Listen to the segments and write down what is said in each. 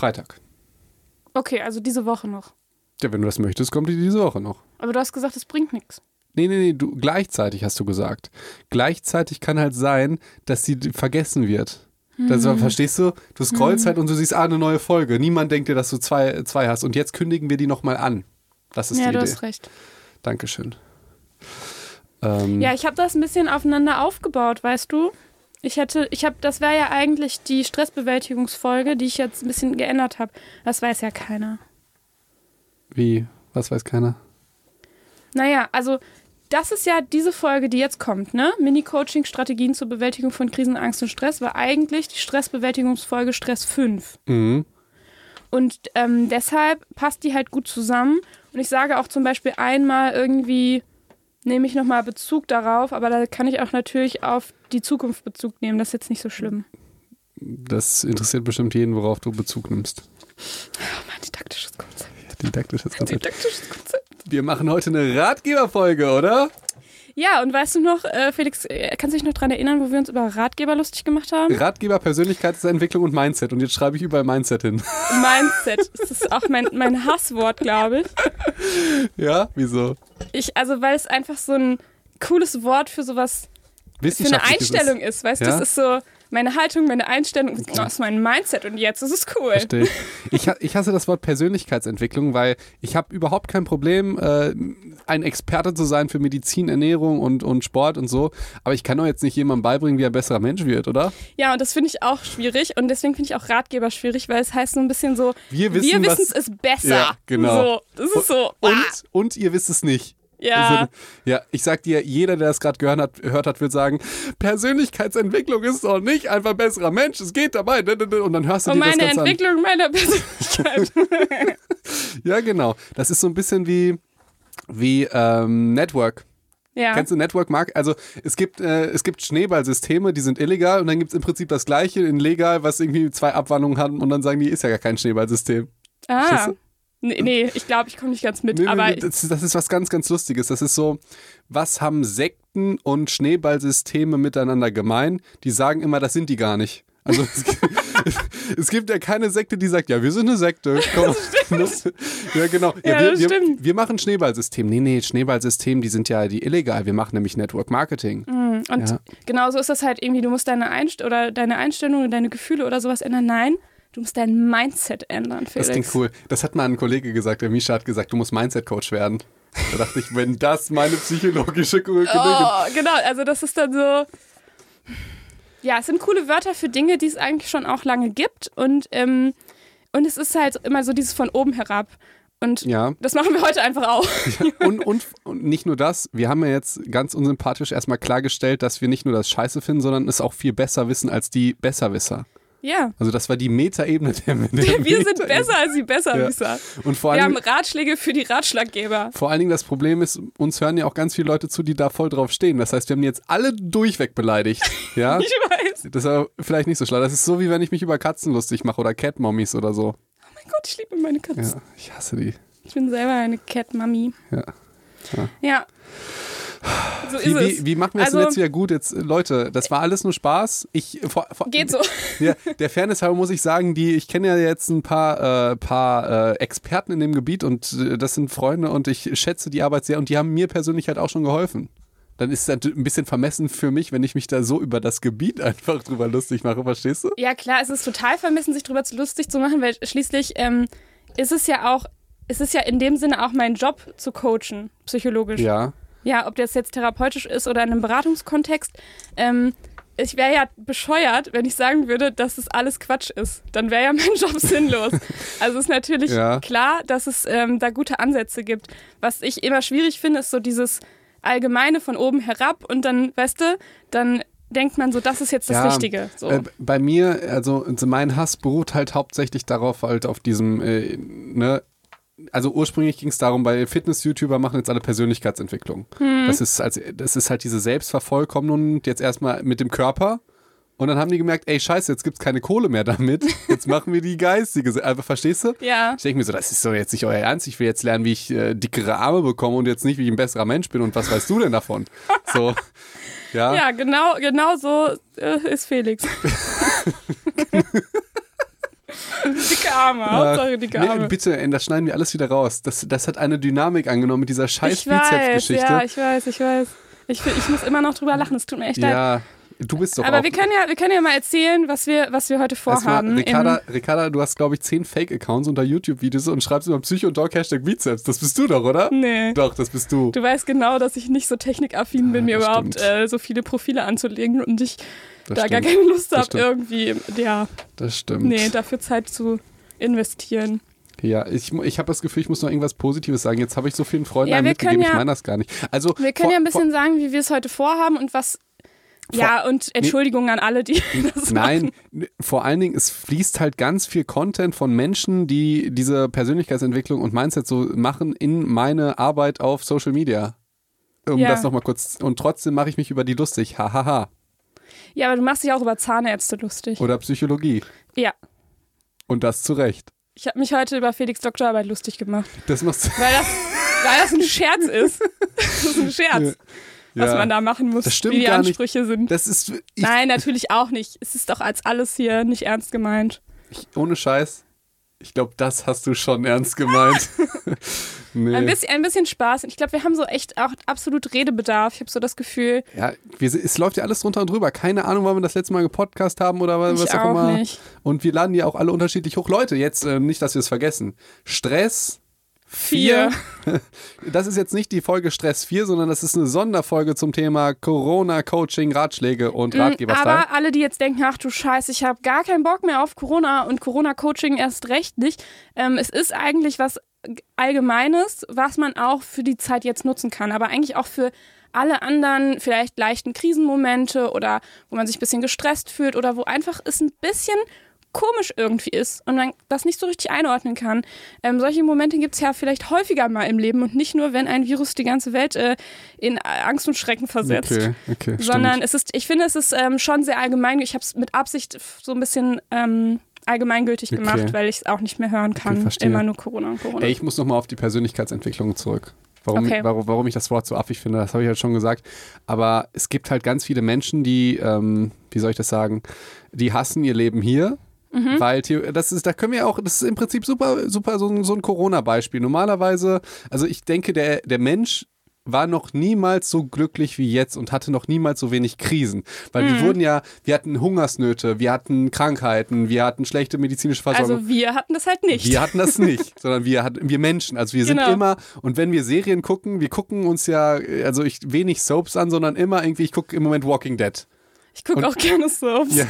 Freitag. Okay, also diese Woche noch. Ja, wenn du das möchtest, kommt die diese Woche noch. Aber du hast gesagt, es bringt nichts. Nee, nee, nee, du, gleichzeitig hast du gesagt. Gleichzeitig kann halt sein, dass sie vergessen wird. Das, Mhm. Verstehst du? Du scrollst halt und du siehst, ah, eine neue Folge. Niemand denkt dir, dass du zwei, zwei hast. Und jetzt kündigen wir die nochmal an. Das ist ja, die du Idee. hast recht. Dankeschön. Ähm, Ja, ich habe das ein bisschen aufeinander aufgebaut, weißt du? Ich hätte, ich habe, das wäre ja eigentlich die Stressbewältigungsfolge, die ich jetzt ein bisschen geändert habe. Das weiß ja keiner. Wie? Was weiß keiner? Naja, also das ist ja diese Folge, die jetzt kommt, ne? Mini-Coaching, Strategien zur Bewältigung von Krisen, Angst und Stress, war eigentlich die Stressbewältigungsfolge Stress 5. Mhm. Und ähm, deshalb passt die halt gut zusammen. Und ich sage auch zum Beispiel einmal irgendwie, nehme ich nochmal Bezug darauf, aber da kann ich auch natürlich auf die Zukunft Bezug nehmen. Das ist jetzt nicht so schlimm. Das interessiert bestimmt jeden, worauf du Bezug nimmst. Oh mein didaktisches Konzept. Didaktisches Konzept. Didaktisches Konzept. Wir machen heute eine Ratgeberfolge, oder? Ja, und weißt du noch, äh, Felix, äh, kannst du dich noch dran erinnern, wo wir uns über Ratgeber lustig gemacht haben? Ratgeber, Persönlichkeitsentwicklung und Mindset. Und jetzt schreibe ich überall Mindset hin. Mindset. Das ist auch mein, mein Hasswort, glaube ich. ja? Wieso? Ich. Also, weil es einfach so ein cooles Wort für sowas, für eine Einstellung ist, weißt du? Ja? Das ist so meine Haltung, meine Einstellung, das ist mein Mindset und jetzt ist es cool. Verstehe ich. Ich, ha- ich hasse das Wort Persönlichkeitsentwicklung, weil ich habe überhaupt kein Problem, äh, ein Experte zu sein für Medizin, Ernährung und, und Sport und so. Aber ich kann doch jetzt nicht jemandem beibringen, wie er ein besserer Mensch wird, oder? Ja, und das finde ich auch schwierig und deswegen finde ich auch Ratgeber schwierig, weil es heißt so ein bisschen so, Wir wissen, wir es besser. Ja, genau. So, das ist so, Und, ah, und ihr wisst es nicht. Ja. Also, ja, ich sag dir, jeder, der das gerade gehört hat, gehört hat, wird sagen, Persönlichkeitsentwicklung ist doch nicht einfach ein besserer Mensch, es geht dabei. Und dann hörst du Und dir das meine Ganze an. Entwicklung meiner Persönlichkeit. Ja, genau. Das ist so ein bisschen wie, wie ähm, Network. ja. Kennst du Network Mark? Also es gibt, äh, es gibt Schneeballsysteme, die sind illegal und dann gibt es im Prinzip das gleiche in legal, was irgendwie zwei Abwandlungen hat und dann sagen die, ist ja gar kein Schneeballsystem. ah. Du? Nee, nee, ich glaube, ich komme nicht ganz mit, Nee, aber nee, das, das ist was ganz, ganz Lustiges. Das ist so, was haben Sekten und Schneeballsysteme miteinander gemein? Die sagen immer, das sind die gar nicht. Also es, gibt- es gibt ja keine Sekte, die sagt, ja, wir sind eine Sekte. Komm, das ja, genau. Ja, Ja, wir, das wir, stimmt. wir machen Schneeballsystem. Nee, nee, Schneeballsystem, die sind ja die illegal. Wir machen nämlich Network Marketing. Mhm. Und Ja. genau so ist das halt irgendwie, du musst deine, Einst oder deine Einstellung und deine Gefühle oder sowas ändern. Nein, du musst dein Mindset ändern, Felix. Das klingt cool. Das hat mal ein Kollege gesagt, der Misha hat gesagt, du musst Mindset-Coach werden. Da dachte ich, wenn das meine psychologische Kollegin Oh, genau, also das ist dann so. Ja, es sind coole Wörter für Dinge, die es eigentlich schon auch lange gibt. Und, ähm, und es ist halt immer so dieses von oben herab. Und Ja. das machen wir heute einfach auch. Und, und, und nicht nur das, wir haben ja jetzt ganz unsympathisch erstmal klargestellt, dass wir nicht nur das Scheiße finden, sondern es auch viel besser wissen als die Besserwisser. Ja. Also das war die Metaebene der, der Wir sind besser als die Besserwisser. Und vor Wir allen, haben Ratschläge für die Ratschlaggeber. vor allen Dingen das Problem ist, uns hören ja auch ganz viele Leute zu, die da voll drauf stehen. Das heißt, wir haben jetzt alle durchweg beleidigt. Ja? Ich weiß. Das ist aber vielleicht nicht so schlau. Das ist so, wie wenn ich mich über Katzen lustig mache oder Cat-Mommies oder so. Oh mein Gott, ich liebe meine Katze. Ja, ich hasse die. Ich bin selber eine Cat-Mami. Ja. Ja. So ist Wie, es. wie, wie machen wir es denn Also- jetzt wieder gut? Jetzt, äh, Leute, das war alles nur Spaß. Ich, vor, vor, Geht so. Ja, der Fairness halber muss ich sagen, die, ich kenne ja jetzt ein paar, äh, paar äh, Experten in dem Gebiet und äh, das sind Freunde und ich schätze die Arbeit sehr und die haben mir persönlich halt auch schon geholfen. Dann ist es halt ein bisschen vermessen für mich, wenn ich mich da so über das Gebiet einfach drüber lustig mache, verstehst du? Ja, klar, es ist total vermessen, sich darüber zu lustig zu machen, weil schließlich ähm, ist es ja auch, es ist ja in dem Sinne auch mein Job zu coachen, psychologisch. Ja. Ja, ob das jetzt therapeutisch ist oder in einem Beratungskontext. Ähm, ich wäre ja bescheuert, wenn ich sagen würde, dass es alles Quatsch ist. Dann wäre ja mein Job sinnlos. Also es ist natürlich Ja. klar, dass es ähm, da gute Ansätze gibt. Was ich immer schwierig finde, ist so dieses Allgemeine von oben herab und dann, weißt du, dann denkt man so, das ist jetzt das Ja, Richtige. So. Äh, bei mir, also mein Hass beruht halt hauptsächlich darauf, halt auf diesem, äh, ne, also ursprünglich ging es darum, bei Fitness-YouTuber machen jetzt alle Persönlichkeitsentwicklung. Hm. Das ist als, das ist halt diese Selbstvervollkommnung jetzt erstmal mit dem Körper. Und dann haben die gemerkt, ey, scheiße, jetzt gibt's keine Kohle mehr damit. Jetzt machen wir die geistige. Also, verstehst du? ja. Ich denke mir so, das ist doch jetzt nicht euer Ernst. Ich will jetzt lernen, wie ich äh, dickere Arme bekomme und jetzt nicht, wie ich ein besserer Mensch bin. Und was weißt du denn davon? So, ja. Ja, genau, genau so äh, ist Felix. dicke Arme, Hauptsache dicke Arme. Nee, bitte, das schneiden wir alles wieder raus. Das, das hat eine Dynamik angenommen mit dieser scheiß Bizepsgeschichte. ja, ich weiß, ich weiß. Ich, ich muss immer noch drüber lachen, es tut mir echt leid. Ja, du bist doch Aber wir können, ja, wir können ja mal erzählen, was wir, was wir heute vorhaben. Ricarda, Ricarda, du hast, glaube ich, zehn Fake-Accounts unter YouTube-Videos und schreibst immer Psycho und Dog Hashtag Bizeps. Das bist du doch, oder? Nee. Doch, das bist du. Du weißt genau, dass ich nicht so technikaffin bin, Ah, mir das überhaupt äh, so viele Profile anzulegen und ich Das da gar stimmt. keine Lust habe, irgendwie, ja, Das stimmt. nee, dafür Zeit zu investieren. Ja, ich, ich habe das Gefühl, ich muss noch irgendwas Positives sagen. Jetzt habe ich so vielen Freunden Ja, mitgegeben, können ich ja- meine das gar nicht. Also, Wir können vor- ja ein bisschen sagen, wie wir es heute vorhaben und was. ja, und Entschuldigung an alle, die das Nein, machen. vor allen Dingen, es fließt halt ganz viel Content von Menschen, die diese Persönlichkeitsentwicklung und Mindset so machen, in meine Arbeit auf Social Media. Um Ja. das nochmal kurz. Und trotzdem mache ich mich über die lustig. Hahaha. Ja, aber du machst dich auch über Zahnärzte lustig. Oder Psychologie. Ja. Und das zu Recht. Ich habe mich heute über Felix Doktorarbeit lustig gemacht. Das machst du. Weil das, weil das ein Scherz ist. Das ist ein Scherz, was Ja. man da machen muss, Das stimmt wie die gar nicht. Ansprüche sind. Das ist. Nein, natürlich auch nicht. Es ist doch als alles hier nicht ernst gemeint. ich, ohne Scheiß. Ich glaube, das hast du schon ernst gemeint. nee. Ein, bisschen, ein bisschen Spaß. Ich glaube, wir haben so echt auch absolut Redebedarf. Ich habe so das Gefühl, Ja, wir, es läuft ja alles drunter und drüber. Keine Ahnung, wann wir das letzte Mal gepodcast haben oder was ich auch, auch immer. nicht. Und wir laden die auch alle unterschiedlich hoch. Leute, jetzt äh, nicht, dass wir es vergessen. Stress 4. Das ist jetzt nicht die Folge Stress 4, sondern das ist eine Sonderfolge zum Thema Corona, Coaching, Ratschläge und Mm, Ratgeberstyle. Aber alle, die jetzt denken, ach du Scheiße, ich habe gar keinen Bock mehr auf Corona und Corona-Coaching erst recht nicht. Ähm, es ist eigentlich was Allgemeines, was man auch für die Zeit jetzt nutzen kann, aber eigentlich auch für alle anderen vielleicht leichten Krisenmomente oder wo man sich ein bisschen gestresst fühlt oder wo einfach es ein bisschen komisch irgendwie ist und man das nicht so richtig einordnen kann. Ähm, solche Momente gibt es ja vielleicht häufiger mal im Leben und nicht nur, wenn ein Virus die ganze Welt äh, in Angst und Schrecken versetzt Okay, okay. sondern stimmt. es ist, ich finde, es ist ähm, schon sehr allgemein. Ich habe es mit Absicht so ein bisschen ähm, allgemeingültig Okay. gemacht, weil ich es auch nicht mehr hören kann. Immer nur Corona und Corona. Ey, ich muss nochmal auf die Persönlichkeitsentwicklung zurück. Warum, Okay. warum, warum ich das Wort so affig finde, das habe ich halt schon gesagt. Aber es gibt halt ganz viele Menschen, die, ähm, wie soll ich das sagen, die hassen ihr Leben hier. Mhm. Weil das ist, da können wir auch, das ist im Prinzip super, super so ein, so ein Corona-Beispiel. Normalerweise, also ich denke, der, der Mensch war noch niemals so glücklich wie jetzt und hatte noch niemals so wenig Krisen. Weil Mhm. wir wurden ja, wir hatten Hungersnöte, wir hatten Krankheiten, wir hatten schlechte medizinische Versorgung. also wir hatten das halt nicht. Wir hatten das nicht, sondern wir hatten wir Menschen. Also wir sind Genau. immer und wenn wir Serien gucken, wir gucken uns ja also ich wenig Soaps an, sondern immer irgendwie ich gucke im Moment Walking Dead. Ich gucke auch gerne Soaps. Ja,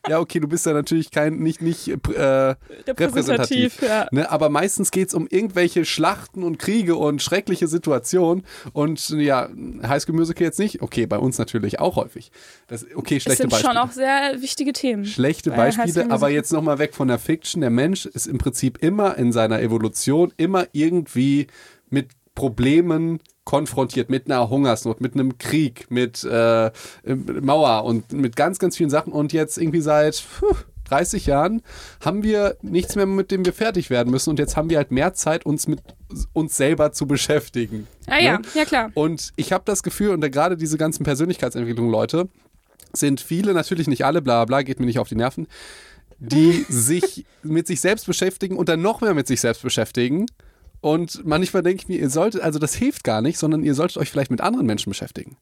ja okay, du bist ja natürlich kein nicht nicht äh, repräsentativ. ja. Ne, aber meistens geht es um irgendwelche Schlachten und Kriege und schreckliche Situationen. Und ja, High School Musical jetzt nicht. Okay, bei uns natürlich auch häufig. Das, okay, Das schlechte sind Beispiele. schon auch sehr wichtige Themen. Schlechte Beispiele, aber jetzt nochmal weg von der Fiction. Der Mensch ist im Prinzip immer in seiner Evolution immer irgendwie mit Problemen konfrontiert, mit einer Hungersnot, mit einem Krieg, mit äh, Mauer und mit ganz, ganz vielen Sachen. Und jetzt irgendwie seit puh, 30 Jahren haben wir nichts mehr, mit dem wir fertig werden müssen. Und jetzt haben wir halt mehr Zeit, uns mit uns selber zu beschäftigen. Ah ja, Ne? ja klar. Und ich habe das Gefühl, und gerade diese ganzen Persönlichkeitsentwicklungen, Leute, sind viele, natürlich nicht alle, bla bla, geht mir nicht auf die Nerven, die sich mit sich selbst beschäftigen und dann noch mehr mit sich selbst beschäftigen. Und manchmal denke ich mir, ihr solltet, also das hilft gar nicht, sondern ihr solltet euch vielleicht mit anderen Menschen beschäftigen.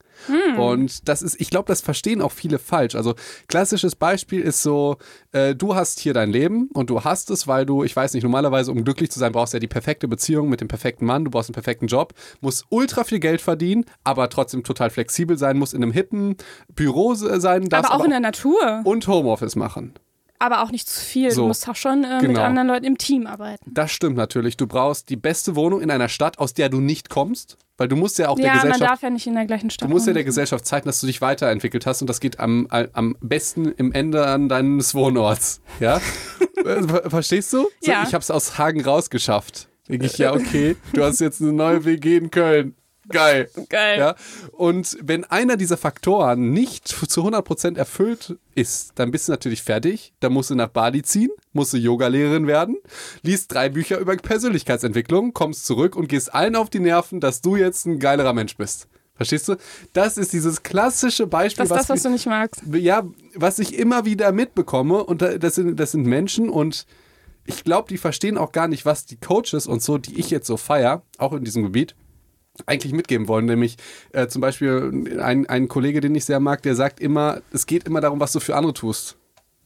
Und das ist, ich glaube, das verstehen auch viele falsch. Also klassisches Beispiel ist so, äh, du hast hier dein Leben und du hast es, weil du, ich weiß nicht, normalerweise, um glücklich zu sein, brauchst du ja die perfekte Beziehung mit dem perfekten Mann, du brauchst einen perfekten Job, musst ultra viel Geld verdienen, aber trotzdem total flexibel sein, musst in einem hippen Büro sein, Aber auch in der Natur. und Homeoffice machen. Aber auch nicht zu viel. So. Du musst auch schon äh, mit Genau. anderen Leuten im Team arbeiten. Das stimmt natürlich. Du brauchst die beste Wohnung in einer Stadt, aus der du nicht kommst, weil du musst ja auch der Ja, man Gesellschaft darf ja nicht in der gleichen Stadt Du musst ja der. Gesellschaft zeigen, dass du dich weiterentwickelt hast und das geht am, am besten im Ende an deines Wohnorts. Ja? Äh, ver- Verstehst du? So, Ja. Ich habe es aus Hagen rausgeschafft. Denke ich, ja, okay, du hast jetzt eine neue WG in Köln. Geil. Geil. Ja? Und wenn einer dieser Faktoren nicht zu 100% erfüllt ist, dann bist du natürlich fertig. Dann musst du nach Bali ziehen, musst du Yogalehrerin werden, liest drei Bücher über Persönlichkeitsentwicklung, kommst zurück und gehst allen auf die Nerven, dass du jetzt ein geilerer Mensch bist. Verstehst du? Das ist dieses klassische Beispiel, Das ist das, was wir- du nicht magst. ja, was ich immer wieder mitbekomme, und da- das sind, das sind Menschen und ich glaube, die verstehen auch gar nicht, was die Coaches und so, die ich jetzt so feier, auch in diesem Gebiet, eigentlich mitgeben wollen. Nämlich äh, zum Beispiel ein, ein Kollege, den ich sehr mag, der sagt immer, es geht immer darum, was du für andere tust.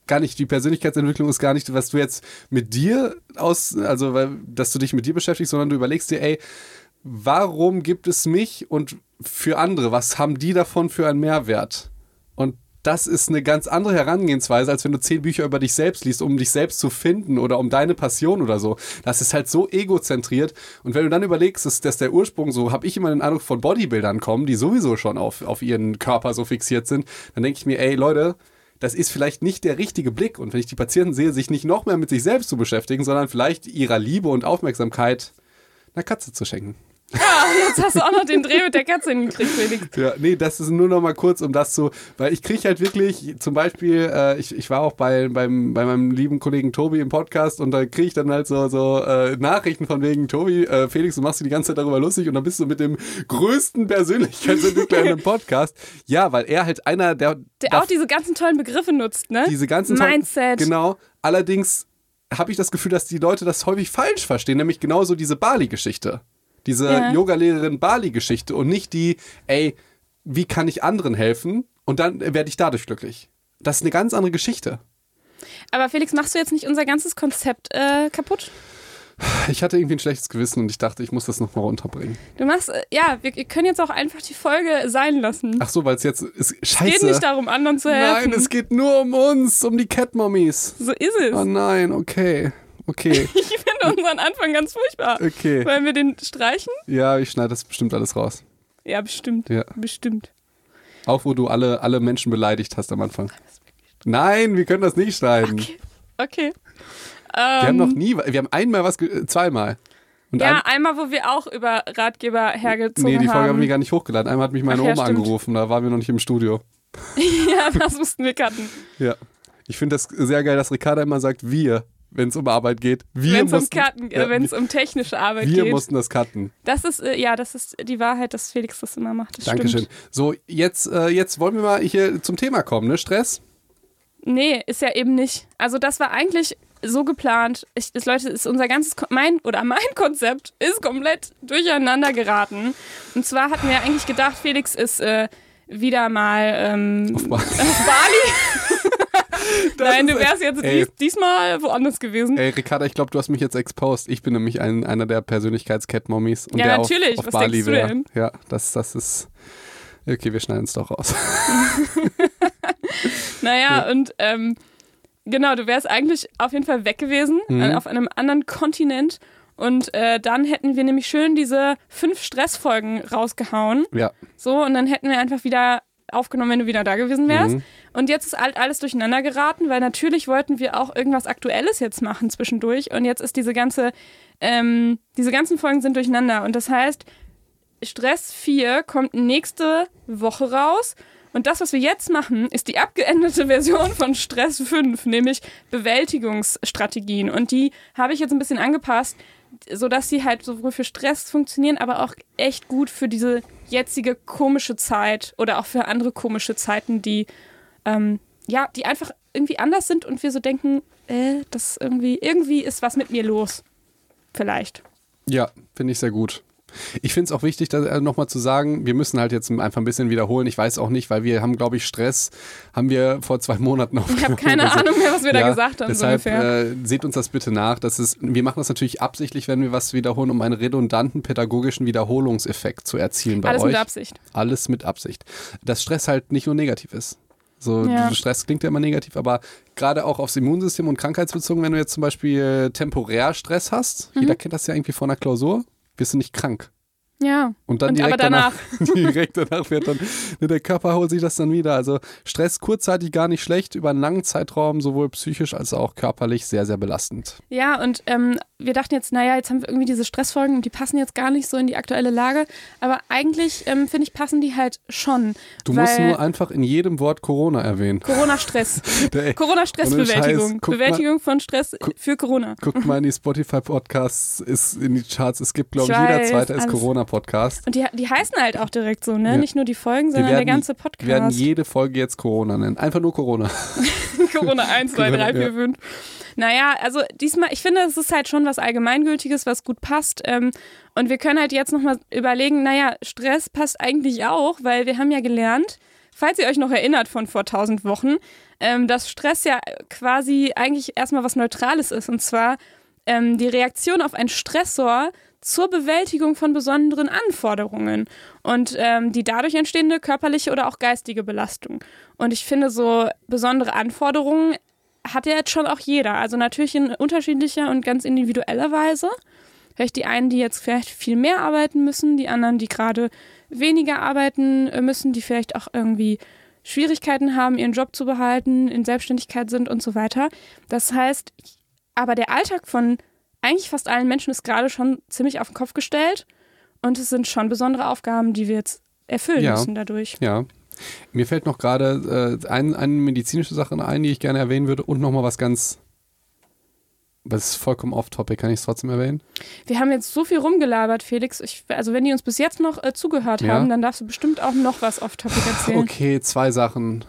Gar nicht, die Persönlichkeitsentwicklung ist gar nicht, was du jetzt mit dir aus, also dass du dich mit dir beschäftigst, sondern du überlegst dir, ey, warum gibt es mich und für andere, was haben die davon für einen Mehrwert? Das ist eine ganz andere Herangehensweise, als wenn du zehn Bücher über dich selbst liest, um dich selbst zu finden oder um deine Passion oder so. Das ist halt so egozentriert. Und wenn du dann überlegst, dass, dass der Ursprung, so habe ich immer den Eindruck, von Bodybuildern kommen, die sowieso schon auf, auf ihren Körper so fixiert sind, dann denke ich mir, ey Leute, das ist vielleicht nicht der richtige Blick. Und wenn ich die Patienten sehe, sich nicht noch mehr mit sich selbst zu beschäftigen, sondern vielleicht ihrer Liebe und Aufmerksamkeit einer Katze zu schenken. Ja, jetzt hast du auch noch den Dreh mit der Katze hingekriegt, Felix. Ja, nee, das ist nur noch mal kurz, um das zu, weil ich kriege halt wirklich, zum Beispiel, äh, ich, ich war auch bei, beim, bei meinem lieben Kollegen Tobi im Podcast und da kriege ich dann halt so, so äh, Nachrichten von wegen, Tobi, äh, Felix, du machst dich die ganze Zeit darüber lustig und dann bist du mit dem größten Persönlichkeitsentwickler in einem Podcast. Ja, weil er halt einer, der... Der auch diese ganzen tollen Begriffe nutzt, ne? Diese ganzen... Mindset. Genau. Allerdings habe ich das Gefühl, dass die Leute das häufig falsch verstehen, nämlich genauso diese Bali-Geschichte. Diese Ja. Yoga-Lehrerin Bali-Geschichte und nicht die, ey, wie kann ich anderen helfen und dann werde ich dadurch glücklich. Das ist eine ganz andere Geschichte. Aber Felix, machst du jetzt nicht unser ganzes Konzept äh, kaputt? Ich hatte irgendwie ein schlechtes Gewissen und ich dachte, ich muss das nochmal runterbringen. Du machst, äh, ja, wir können jetzt auch einfach die Folge sein lassen. Ach so, weil es jetzt ist. es Scheiße. geht nicht darum, anderen zu helfen. nein, es geht nur um uns, um die Cat-Mommies. so ist es. Oh nein, okay. Okay, Ich finde unseren Anfang ganz furchtbar. okay. Wollen wir den streichen? Ja, ich schneide das bestimmt alles raus. Ja, bestimmt. Ja. Bestimmt. Auch wo du alle, alle Menschen beleidigt hast am Anfang. Nein, wir können das nicht schneiden. Okay. Okay. Wir haben Ähm, noch nie, wir haben einmal was, äh, zweimal. Und ja, ein, einmal, wo wir auch über Ratgeber hergezogen nee, die Folge haben haben. wir gar nicht hochgeladen. Einmal hat mich meine Ach ja, Oma stimmt. angerufen, da waren wir noch nicht im Studio. ja, das mussten wir cutten. Ja. Ich finde das sehr geil, dass Ricarda immer sagt, wir, wenn es um Arbeit geht. Wir Wenn es um, ja, äh, wenn es um technische Arbeit wir geht. mussten das cutten. Das ist, äh, ja, das ist die Wahrheit, dass Felix das immer macht. Das Dankeschön. Stimmt. So, jetzt, äh, jetzt wollen wir mal hier zum Thema kommen, ne? Stress? Nee, ist ja eben nicht. Also das war eigentlich so geplant. Ich, das, Leute, ist unser ganzes, Ko- mein oder mein Konzept ist komplett durcheinander geraten. Und zwar hatten wir eigentlich gedacht, Felix ist äh, wieder mal ähm, Auf Bali. auf Bali. Nein, ist du wärst jetzt ey. dies, diesmal woanders gewesen. Ey, Ricarda, ich glaube, du hast mich jetzt exposed. Ich bin nämlich ein, einer der Persönlichkeits-Cat-Mommies. und Ja, der natürlich. Auf, auf Was Bali denkst du wär. denn? Ja, das, das ist. Okay, wir schneiden es doch raus. Naja, und ähm, genau, du wärst eigentlich auf jeden Fall weg gewesen, Mhm. äh, auf einem anderen Kontinent. Und äh, dann hätten wir nämlich schön diese fünf Stressfolgen rausgehauen. ja. So, und dann hätten wir einfach wieder aufgenommen, wenn du wieder da gewesen wärst. Mhm. Und jetzt ist halt alles durcheinander geraten, weil natürlich wollten wir auch irgendwas Aktuelles jetzt machen zwischendurch. Und jetzt ist diese ganze, ähm, diese ganzen Folgen sind durcheinander. Und das heißt, Stress 4 kommt nächste Woche raus. Und das, was wir jetzt machen, ist die abgeänderte Version von Stress 5, nämlich Bewältigungsstrategien. Und die habe ich jetzt ein bisschen angepasst, sodass sie halt sowohl für Stress funktionieren, aber auch echt gut für diese jetzige komische Zeit oder auch für andere komische Zeiten, die ähm, ja, die einfach irgendwie anders sind und wir so denken, äh, das irgendwie, irgendwie ist was mit mir los. Vielleicht. Ja, finde ich sehr gut. Ich finde es auch wichtig, da äh, nochmal zu sagen, wir müssen halt jetzt einfach ein bisschen wiederholen. Ich weiß auch nicht, weil wir haben, glaube ich, Stress, haben wir vor zwei Monaten Ich aufgenommen. habe keine oder so. Ahnung mehr, was wir da Ja, gesagt haben, Deshalb so ungefähr. äh, seht uns das bitte nach. Das ist, wir machen das natürlich absichtlich, wenn wir was wiederholen, um einen redundanten pädagogischen Wiederholungseffekt zu erzielen bei Alles euch. mit Absicht. Alles mit Absicht. Dass Stress halt nicht nur negativ ist. So, Ja. Stress klingt ja immer negativ, aber gerade auch aufs Immunsystem und krankheitsbezogen, wenn du jetzt zum Beispiel temporär Stress hast, Mhm. jeder kennt das ja irgendwie vor einer Klausur, wirst du nicht krank. Ja. Und dann Und direkt aber danach. direkt danach wird dann, ne, der Körper holt sich das dann wieder. Also Stress kurzzeitig gar nicht schlecht, über einen langen Zeitraum sowohl psychisch als auch körperlich sehr, sehr belastend. Ja, und ähm, wir dachten jetzt, naja, jetzt haben wir irgendwie diese Stressfolgen und die passen jetzt gar nicht so in die aktuelle Lage. Aber eigentlich, ähm, finde ich, passen die halt schon. Du musst nur einfach in jedem Wort Corona erwähnen. Corona-Stress. Corona-Stressbewältigung. Bewältigung von Stress Guck- für Corona. Guckt mal in die Spotify-Podcasts, ist in die Charts. Es gibt, glaube Ich jeder zweite ist alles. Corona-Podcast. Und die, die heißen halt auch direkt so, ne? Ja. Nicht nur die Folgen, sondern der werden, ganze wir werden Podcast. jede Folge jetzt Corona nennen. Einfach nur Corona. Corona 1, 2, 3, 4, Ja. 5. Naja, also diesmal, ich finde, es ist halt schon was Allgemeingültiges, was gut passt. Ähm, und wir können halt jetzt nochmal überlegen, naja, Stress passt eigentlich auch, weil wir haben ja gelernt, falls ihr euch noch erinnert von vor tausend Wochen, ähm, dass Stress ja quasi eigentlich erstmal was Neutrales ist. Und zwar ähm, die Reaktion auf einen Stressor zur Bewältigung von besonderen Anforderungen und ähm, die dadurch entstehende körperliche oder auch geistige Belastung. Und ich finde, so besondere Anforderungen hat ja jetzt schon auch jeder. Also natürlich in unterschiedlicher und ganz individueller Weise. Vielleicht die einen, die jetzt vielleicht viel mehr arbeiten müssen, die anderen, die gerade weniger arbeiten äh, müssen, die vielleicht auch irgendwie Schwierigkeiten haben, ihren Job zu behalten, in Selbstständigkeit sind und so weiter. Das heißt, aber der Alltag von eigentlich fast allen Menschen ist gerade schon ziemlich auf den Kopf gestellt und es sind schon besondere Aufgaben, die wir jetzt erfüllen Ja. müssen dadurch. Ja. Mir fällt noch gerade äh, ein, eine medizinische Sache ein, die ich gerne erwähnen würde und nochmal was ganz. Das ist vollkommen off-topic, kann ich es trotzdem erwähnen? Wir haben jetzt so viel rumgelabert, Felix. Ich, also wenn die uns bis jetzt noch äh, zugehört Ja. haben, dann darfst du bestimmt auch noch was auf Topic erzählen. Okay, zwei Sachen.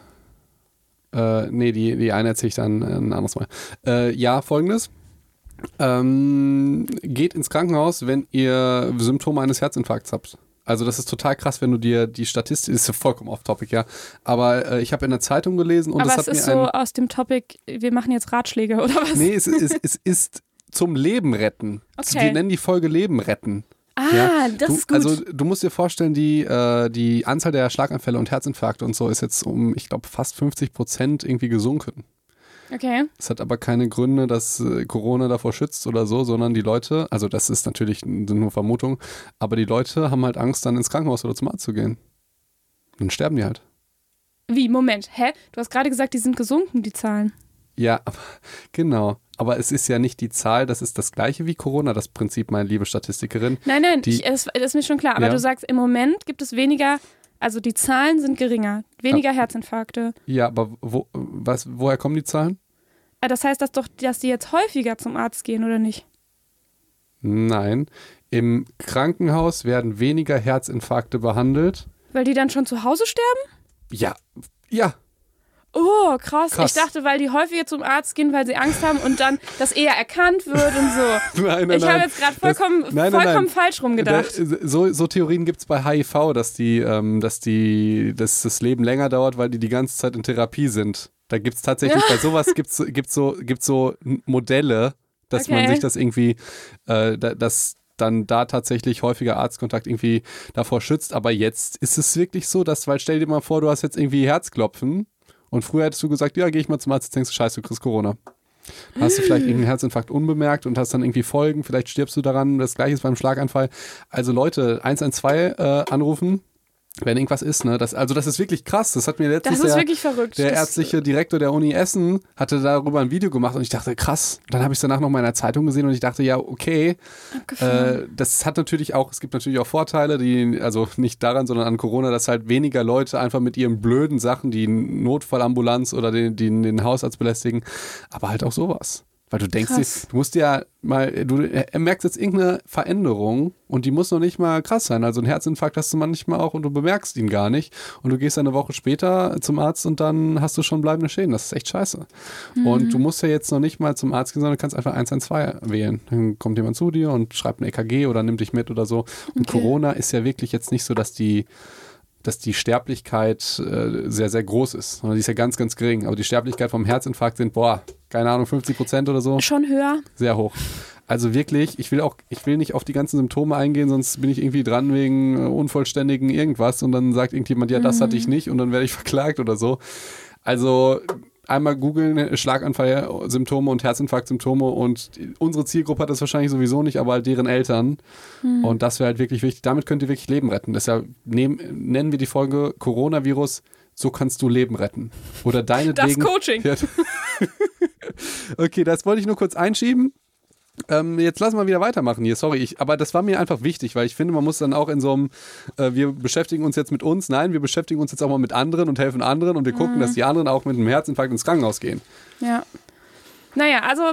Äh, nee, die, die eine erzähle ich dann äh, ein anderes Mal. Äh, ja, folgendes. Ähm, geht ins Krankenhaus, wenn ihr Symptome eines Herzinfarkts habt. Also das ist total krass, wenn du dir die Statistik, ist ja vollkommen off-topic, ja. Aber äh, ich habe in der Zeitung gelesen und Aber das es hat ist mir so aus dem Topic, wir machen jetzt Ratschläge oder was? Nee, es, ist- es, es ist zum Leben retten. Okay. Wir nennen die Folge Leben retten. ah, Ja, das du, ist gut. Also du musst dir vorstellen, die, äh, die Anzahl der Schlaganfälle und Herzinfarkte und so ist jetzt um, ich glaube, fast 50 Prozent irgendwie gesunken. Okay. Es hat aber keine Gründe, dass äh, Corona davor schützt oder so, sondern die Leute, also das ist natürlich nur Vermutungen, aber die Leute haben halt Angst, dann ins Krankenhaus oder zum Arzt zu gehen. Dann sterben die halt. Wie, Moment, hä? Du hast gerade gesagt, die sind gesunken, die Zahlen. Ja, aber, genau. Aber es ist ja nicht die Zahl, das ist das gleiche wie Corona, das Prinzip, meine liebe Statistikerin. Nein, nein, Die- ich, das, das ist mir schon klar. Aber Ja. du sagst, im Moment gibt es weniger, also die Zahlen sind geringer, weniger Herzinfarkte. Ja, aber wo, was, woher kommen die Zahlen? Äh, Das heißt das doch, dass die jetzt häufiger zum Arzt gehen, oder nicht? Nein. Im Krankenhaus werden weniger Herzinfarkte behandelt. Weil die dann schon zu Hause sterben? Ja, ja. Oh, krass. Krass. Ich dachte, weil die häufiger zum Arzt gehen, weil sie Angst haben und dann das eher erkannt wird und so. Nein, nein, ich habe jetzt gerade Das- vollkommen, nein, nein, vollkommen nein. falsch rumgedacht. Da, so, so Theorien gibt es bei HIV, dass die, ähm, dass die, dass das Leben länger dauert, weil die die ganze Zeit in Therapie sind. Da gibt es tatsächlich, bei sowas gibt es gibt's so, gibt's so Modelle, dass man Okay. sich das irgendwie, äh, da, dass dann da tatsächlich häufiger Arztkontakt irgendwie davor schützt. Aber jetzt ist es wirklich so, dass, weil stell dir mal vor, du hast jetzt irgendwie Herzklopfen und früher hättest du gesagt, ja, geh ich mal zum Arzt, denkst du, scheiße, du kriegst Corona. Hast du vielleicht irgendeinen Herzinfarkt unbemerkt und hast dann irgendwie Folgen, vielleicht stirbst du daran, das gleiche ist beim Schlaganfall. Also Leute, 112 äh, anrufen, wenn irgendwas ist, ne? Das, also das ist wirklich krass. Das hat mir letztens das ist der, wirklich verrückt. der das, ärztliche Direktor der Uni Essen hatte darüber ein Video gemacht und ich dachte, krass. Dann habe ich es danach noch mal in der Zeitung gesehen und ich dachte, ja, okay. Äh, das hat natürlich auch, es gibt natürlich auch Vorteile, die, also nicht daran, sondern an Corona, dass halt weniger Leute einfach mit ihren blöden Sachen, die Notfallambulanz oder den, den, den Hausarzt belästigen, aber halt auch sowas. Weil du denkst, Krass. du musst ja mal, du merkst jetzt irgendeine Veränderung und die muss noch nicht mal krass sein. Also ein Herzinfarkt hast du manchmal auch und du bemerkst ihn gar nicht. Und du gehst eine Woche später zum Arzt und dann hast du schon bleibende Schäden. Das ist echt scheiße. Und du musst ja jetzt noch nicht mal zum Arzt gehen, sondern kannst einfach 112 wählen. Dann kommt jemand zu dir und schreibt ein EKG oder nimmt dich mit oder so. Und Okay. Corona ist ja wirklich jetzt nicht so, dass die dass die Sterblichkeit äh, sehr, sehr groß ist, die ist ja ganz, ganz gering. Aber die Sterblichkeit vom Herzinfarkt sind, boah, keine Ahnung, 50 Prozent oder so, Schon höher. sehr hoch. Also wirklich, ich will auch, ich will nicht auf die ganzen Symptome eingehen, sonst bin ich irgendwie dran wegen äh, unvollständigen irgendwas und dann sagt irgendjemand, ja, das hatte ich nicht und dann werde ich verklagt oder so. Also einmal googeln, Schlaganfall-Symptome und Herzinfarkt-Symptome und unsere Zielgruppe hat das wahrscheinlich sowieso nicht, aber halt deren Eltern. Und das wäre halt wirklich wichtig. Damit könnt ihr wirklich Leben retten. Deshalb nehmen, nennen wir die Folge Coronavirus, so kannst du Leben retten. Oder Das deinetwegen. Coaching. Okay, das wollte ich nur kurz einschieben. Ähm, jetzt lassen wir wieder weitermachen hier, sorry, ich, aber das war mir einfach wichtig, weil ich finde, man muss dann auch in so einem, äh, wir beschäftigen uns jetzt mit uns, nein, wir beschäftigen uns jetzt auch mal mit anderen und helfen anderen und wir gucken, dass die anderen auch mit einem Herzinfarkt ins Krankenhaus gehen. Ja. Naja, also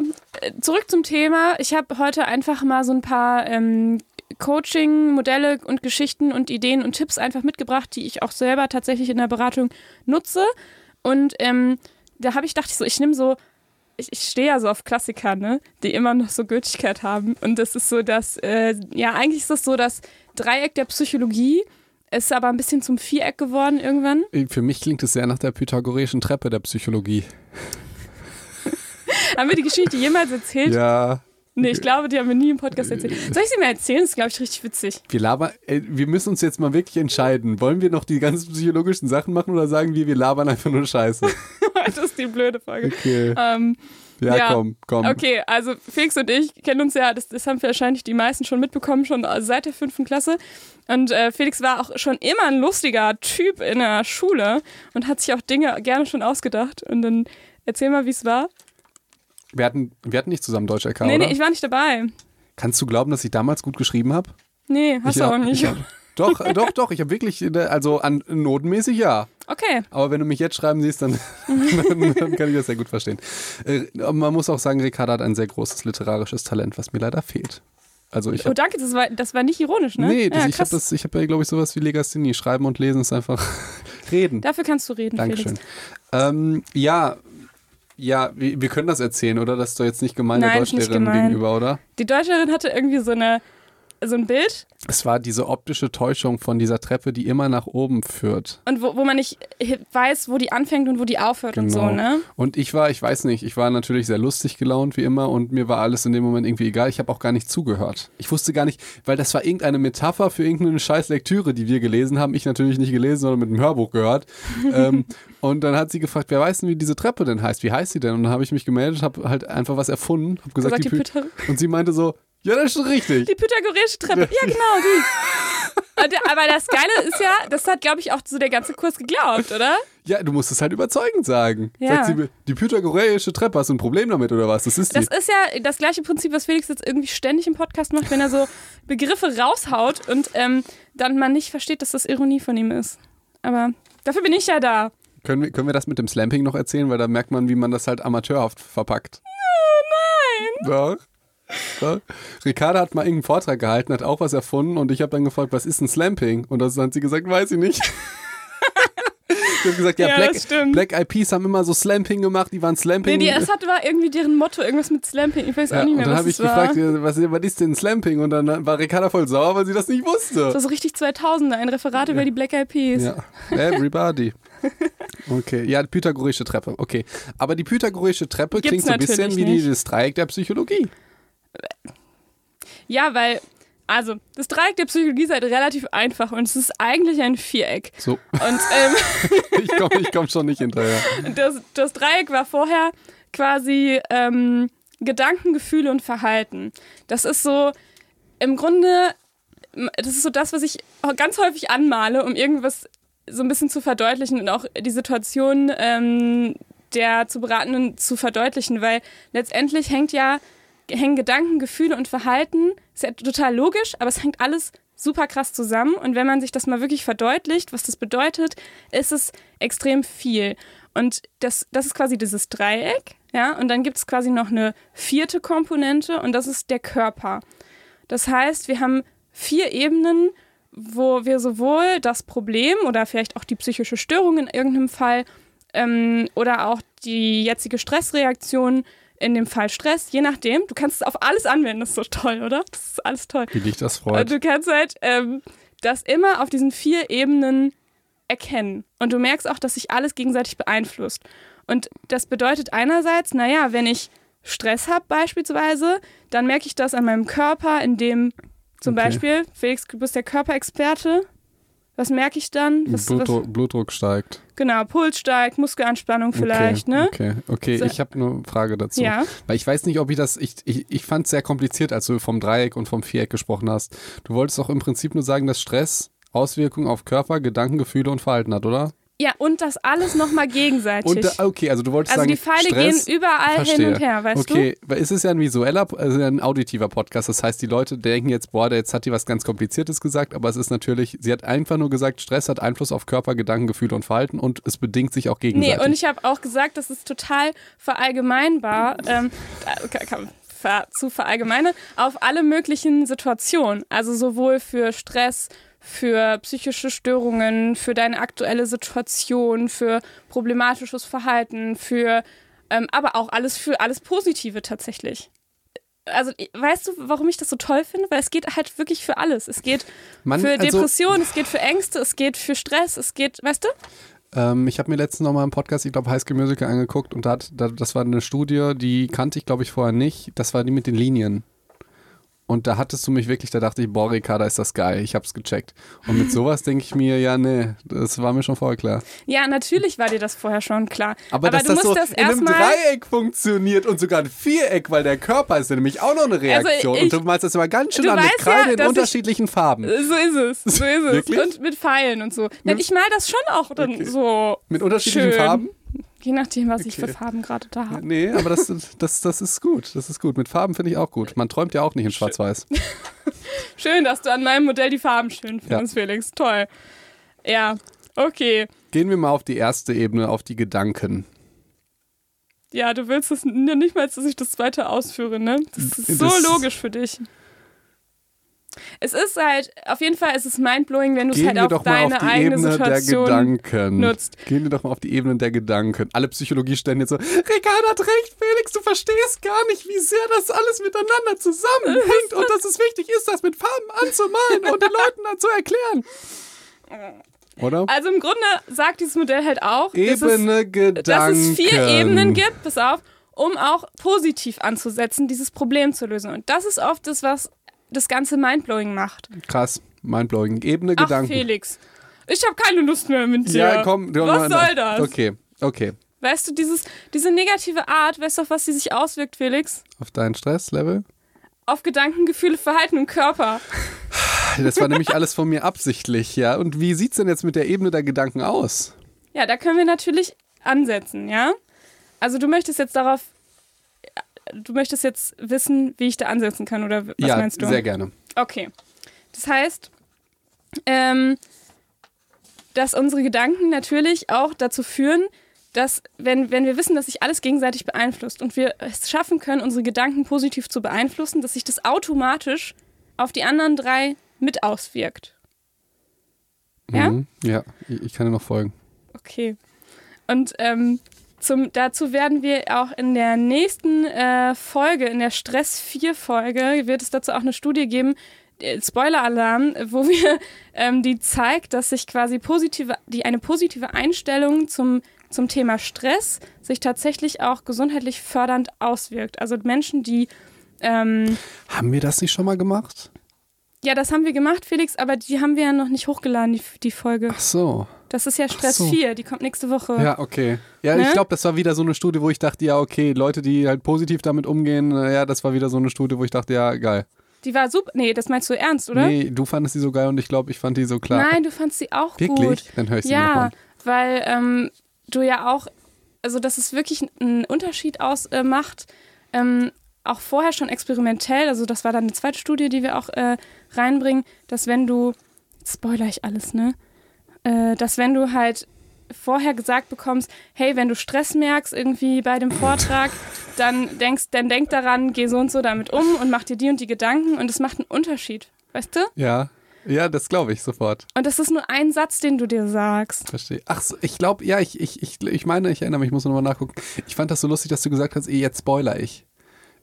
äh, zurück zum Thema. Ich habe heute einfach mal so ein paar ähm, Coaching-Modelle und Geschichten und Ideen und Tipps einfach mitgebracht, die ich auch selber tatsächlich in der Beratung nutze. Und ähm, da habe ich dachte ich so, ich nehme so ich, ich stehe ja so auf Klassiker, ne, die immer noch so Gültigkeit haben. Und das ist so, dass, äh, ja, eigentlich ist das so das Dreieck der Psychologie, ist aber ein bisschen zum Viereck geworden irgendwann. Für mich klingt es sehr nach der pythagoreischen Treppe der Psychologie. haben wir die Geschichte jemals erzählt? Ja. Nee, ich glaube, die haben wir nie im Podcast erzählt. Soll ich sie mir erzählen? Das ist, glaube ich, richtig witzig. Wir labern, ey, wir müssen uns jetzt mal wirklich entscheiden. Wollen wir noch die ganzen psychologischen Sachen machen oder sagen wir, wir labern einfach nur Scheiße? das ist die blöde Frage. Okay. Ähm, Ja, Ja. komm, komm. Okay, also Felix und ich kennen uns ja, das, das haben wahrscheinlich die meisten schon mitbekommen, schon seit der fünften Klasse. Und äh, Felix war auch schon immer ein lustiger Typ in der Schule und hat sich auch Dinge gerne schon ausgedacht. Und dann erzähl mal, wie es war. Wir hatten, wir hatten nicht zusammen Deutsch LK, nee, oder? nee, ich war nicht dabei. Kannst du glauben, dass ich damals gut geschrieben habe? Nee, hast ich du hab- auch nicht. Ich hab, doch, äh, doch, doch. Ich habe wirklich, äh, also an notenmäßig ja. Okay. Aber wenn du mich jetzt schreiben siehst, dann, dann, dann kann ich das sehr gut verstehen. Äh, man muss auch sagen, Ricardo hat ein sehr großes literarisches Talent, was mir leider fehlt. Also ich Oh, hab, danke, das war, das war nicht ironisch, ne? Nee, das, ja, ich habe das, ich habe ja, glaube ich, sowas wie Legasthenie. Schreiben und lesen ist einfach reden. Dafür kannst du reden, Dankeschön. Felix. Ähm, ja, ja, wir, wir können das erzählen, oder? Das ist doch jetzt nicht gemein der Nein, nicht Deutschlehrerin gegenüber, oder? Die Deutscherin hatte irgendwie so eine so ein Bild Es war diese optische Täuschung von dieser Treppe, die immer nach oben führt. und wo, wo man nicht weiß, wo die anfängt und wo die aufhört und so, Genau. ne? Und ich war, ich weiß nicht, ich war natürlich sehr lustig gelaunt wie immer und mir war alles in dem Moment irgendwie egal. Ich habe auch gar nicht zugehört. Ich wusste gar nicht, weil das war irgendeine Metapher für irgendeine scheiß Lektüre, die wir gelesen haben. Ich natürlich nicht gelesen, sondern mit einem Hörbuch gehört. ähm, und dann hat sie gefragt, wer weiß denn, wie diese Treppe denn heißt? Wie heißt sie denn? Und dann habe ich mich gemeldet, habe halt einfach was erfunden, habe gesagt, Sagt die die Pythag- und sie meinte so, ja, das ist schon richtig. Die pythagoreische Treppe. Ja, genau, die. Und, aber das Geile ist ja, das hat, glaube ich, auch so der ganze Kurs geglaubt, oder? Ja, du musst es halt überzeugend sagen. Ja. Sagt sie, die pythagoreische Treppe, hast du ein Problem damit oder was? Das ist die. Das ist ja das gleiche Prinzip, was Felix jetzt irgendwie ständig im Podcast macht, wenn er so Begriffe raushaut und ähm, dann man nicht versteht, dass das Ironie von ihm ist. Aber dafür bin ich ja da. Können wir, können wir das mit dem Slamping noch erzählen? Weil da merkt man, wie man das halt amateurhaft verpackt. Oh nein! Doch. Doch. Ricarda hat mal irgendeinen Vortrag gehalten, hat auch was erfunden und ich habe dann gefragt, was ist ein Slamping? Und das hat sie gesagt, weiß ich nicht. ich habe gesagt, ja, Ja, Black. Black Peas haben immer so Slamping gemacht, die waren Nee, Slamping. die, es hat, war irgendwie deren Motto, irgendwas mit Slamping. Ich weiß auch ja, nicht und mehr, dann was habe ich war. gefragt, ja, was, was ist denn Slamping? Und dann war Ricarda voll sauer, weil sie das nicht wusste. Das war so richtig 2000er, ein Referat über die Black Peas. Ja, everybody. Okay, ja, pythagoreische Treppe. Okay, aber die pythagoreische Treppe Gibt's klingt so ein bisschen wie die, nicht. das Dreieck der Psychologie. Ja, weil, also, das Dreieck der Psychologie ist halt relativ einfach und es ist eigentlich ein Viereck. So, Und ähm, ich komme ich komm schon nicht hinterher. das, das Dreieck war vorher quasi ähm, Gedanken, Gefühle und Verhalten. Das ist so im Grunde, das ist so das, was ich ganz häufig anmale, um irgendwas so ein bisschen zu verdeutlichen und auch die Situation ähm, der zu Beratenden zu verdeutlichen, weil letztendlich hängt ja hängen Gedanken, Gefühle und Verhalten, ist ja total logisch, aber es hängt alles super krass zusammen. Und wenn man sich das mal wirklich verdeutlicht, was das bedeutet, ist es extrem viel. Und das, das ist quasi dieses Dreieck, ja, und dann gibt es quasi noch eine vierte Komponente und das ist der Körper. Das heißt, wir haben vier Ebenen, wo wir sowohl das Problem oder vielleicht auch die psychische Störung in irgendeinem Fall ähm, oder auch die jetzige Stressreaktion in dem Fall Stress, je nachdem, du kannst es auf alles anwenden, das ist so toll, oder? Das ist alles toll. Wie dich das freut. du kannst halt ähm, das immer auf diesen vier Ebenen erkennen. Und du merkst auch, dass sich alles gegenseitig beeinflusst. Und das bedeutet einerseits, naja, wenn ich Stress habe beispielsweise, dann merke ich das an meinem Körper, indem zum Okay. Beispiel, Felix, du bist der Körperexperte. Was merke ich dann? Was, was, Blutdruck, Blutdruck steigt. Genau, Puls steigt, Muskelanspannung vielleicht, okay, ne? Okay, okay. So. ich habe eine Frage dazu. Ja. Weil ich weiß nicht, ob ich das, ich, ich, ich fand es sehr kompliziert, als du vom Dreieck und vom Viereck gesprochen hast. Du wolltest doch im Prinzip nur sagen, dass Stress Auswirkungen auf Körper, Gedanken, Gefühle und Verhalten hat, oder? Ja, und das alles nochmal gegenseitig. Und okay, also du wolltest also sagen, die Pfeile Stress, gehen überall Verstehe. hin und her, weißt du? okay, weil es ist ja ein visueller, also ein auditiver Podcast. Das heißt, die Leute denken jetzt, boah, der jetzt hat die was ganz Kompliziertes gesagt, aber es ist natürlich, sie hat einfach nur gesagt, Stress hat Einfluss auf Körper, Gedanken, Gefühle und Verhalten und es bedingt sich auch gegenseitig. Nee, und ich habe auch gesagt, das ist total verallgemeinbar, ähm, äh, kann- ver, zu verallgemeinern, auf alle möglichen Situationen. Also sowohl für Stress, für psychische Störungen, für deine aktuelle Situation, für problematisches Verhalten, für Ähm, aber auch alles für alles Positive tatsächlich. Also, weißt du, warum ich das so toll finde? Weil es geht halt wirklich für alles. Es geht Man, für also- Depressionen, es geht für Ängste, es geht für Stress, es geht, weißt du? Ähm, ich habe mir letztens noch mal einen Podcast, ich glaube High School Musical angeguckt und da hat, da, das war eine Studie, die kannte ich glaube ich vorher nicht. Das war die mit den Linien. Und da hattest du mich wirklich, da dachte ich, boah, Ricarda, ist das geil. Ich hab's gecheckt. Und mit sowas denke ich mir, ja, nee, das war mir schon vorher klar. Ja, natürlich war dir das vorher schon klar. Aber, dass du das musst so das in einem. Dreieck funktioniert und sogar ein Viereck, weil der Körper ist ja nämlich auch noch eine Reaktion. Also ich- und du malst das immer ganz schön an mit weißt ja, Kreide in dass ich- unterschiedlichen Farben. So ist es, so ist es. Wirklich? Und mit Pfeilen und so. Denn ich mal das schon auch dann Okay. so. Mit unterschiedlichen schön. Farben? Je nachdem, was ich Okay. für Farben gerade da habe. Nee, aber das, das, das ist gut. Das ist gut. Mit Farben finde ich auch gut. Man träumt ja auch nicht in Schwarz-Weiß. Schön, dass du an meinem Modell die Farben schön Ja. findest, Felix. Toll. Ja, okay. Gehen wir mal auf die erste Ebene, auf die Gedanken. Ja, du willst es nicht mal, dass ich das weiter ausführe, ne? Das ist so Das- logisch für dich. Es ist halt, auf jeden Fall ist es mindblowing, wenn du es halt auf deine auf eigene Ebene der Situation Gedanken. nutzt. Gehen wir doch mal auf die Ebene der Gedanken. Alle Psychologie stellen jetzt so, Ricardo hat recht, Felix, du verstehst gar nicht, wie sehr das alles miteinander zusammenhängt und dass es wichtig ist, das mit Farben anzumalen und den Leuten dann zu erklären. Oder? Also im Grunde sagt dieses Modell halt auch, dass es, Ebene Gedanken. dass es vier Ebenen gibt, pass auf, um auch positiv anzusetzen, dieses Problem zu lösen. Und das ist oft das, was das ganze mindblowing macht. Krass, mindblowing. Ebene Ach, Gedanken. Felix, ich habe keine Lust mehr mit dir. Ja, komm. du- Was soll das? Okay, okay. Weißt du, dieses, diese negative Art, weißt du, auf was sie sich auswirkt, Felix? Auf dein Stresslevel? Auf Gedanken, Gefühle, Verhalten und Körper. Das war nämlich alles von mir absichtlich, ja. Und wie sieht's denn jetzt mit der Ebene der Gedanken aus? Ja, da können wir natürlich ansetzen, ja? Also du möchtest jetzt darauf, du möchtest jetzt wissen, wie ich da ansetzen kann, oder was ja, meinst du? sehr gerne. Okay. Das heißt, ähm, dass unsere Gedanken natürlich auch dazu führen, dass, wenn, wenn wir wissen, dass sich alles gegenseitig beeinflusst und wir es schaffen können, unsere Gedanken positiv zu beeinflussen, dass sich das automatisch auf die anderen drei mit auswirkt. Ja? Mhm. Ja, ich ich kann dir noch folgen. Okay. Und ähm, zum, dazu werden wir auch in der nächsten äh, Folge, in der Stress 4 Folge, wird es dazu auch eine Studie geben, äh, Spoiler-Alarm, wo wir ähm, die zeigt, dass sich quasi positive, die eine positive Einstellung zum, zum Thema Stress sich tatsächlich auch gesundheitlich fördernd auswirkt. Also Menschen, die ähm, Haben wir das nicht schon mal gemacht? ja, das haben wir gemacht, Felix, aber die haben wir ja noch nicht hochgeladen, die, die Folge. Ach so. Das ist ja Stress so. 4, die kommt nächste Woche. Ja, okay. Ja, Ne? ich glaube, das war wieder so eine Studie, wo ich dachte, ja, okay, Leute, die halt positiv damit umgehen, äh, ja, das war wieder so eine Studie, wo ich dachte, ja, geil. Die war super. Nee, das meinst du ernst, oder? Nee, du fandest die so geil und ich glaube, ich fand die so klar. Nein, du fandst sie auch Wirklich? gut. Dann höre ich sie noch Ja, mal. weil ähm, du ja auch, also dass es wirklich einen Unterschied ausmacht, äh, ähm, auch vorher schon experimentell, also das war dann eine zweite Studie, die wir auch äh, reinbringen, dass wenn du, spoiler ich alles, ne? Äh, dass wenn du halt vorher gesagt bekommst, hey, wenn du Stress merkst irgendwie bei dem Vortrag, dann denkst, dann denk daran, geh so und so damit um und mach dir die und die Gedanken und es macht einen Unterschied, weißt du? Ja, ja, das glaube ich sofort. Und das ist nur ein Satz, den du dir sagst. Verstehe. Ach so, ich glaube, ja, ich, ich, ich, ich meine, ich erinnere mich, ich muss nochmal nachgucken. Ich fand das so lustig, dass du gesagt hast, eh, jetzt spoiler ich.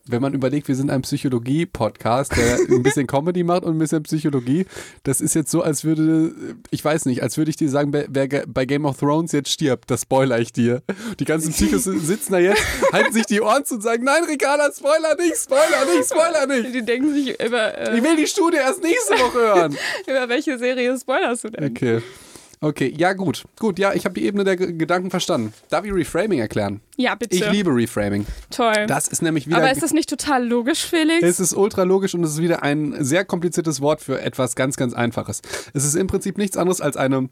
Wenn man überlegt, wir sind ein Psychologie-Podcast, der ein bisschen Comedy macht und ein bisschen Psychologie, das ist jetzt so, als würde, ich weiß nicht, als würde ich dir sagen, wer, bei Game of Thrones jetzt stirbt, das spoiler ich dir. Die ganzen Psychos sitzen da jetzt, halten sich die Ohren zu und sagen, nein, Ricarda, spoiler nicht, spoiler nicht, spoiler nicht. Die denken sich über, äh, Ich will die Studie erst nächste Woche hören. über welche Serie spoilerst du denn? Okay. Okay, ja gut. Gut, ja, ich habe die Ebene der Ge- Gedanken verstanden. Darf ich Reframing erklären? Ja, bitte. Ich liebe Reframing. Toll. Das ist nämlich wieder. Aber ist das nicht total logisch, Felix? es ist ultra logisch und es ist wieder ein sehr kompliziertes Wort für etwas ganz, ganz Einfaches. Es ist im Prinzip nichts anderes als eine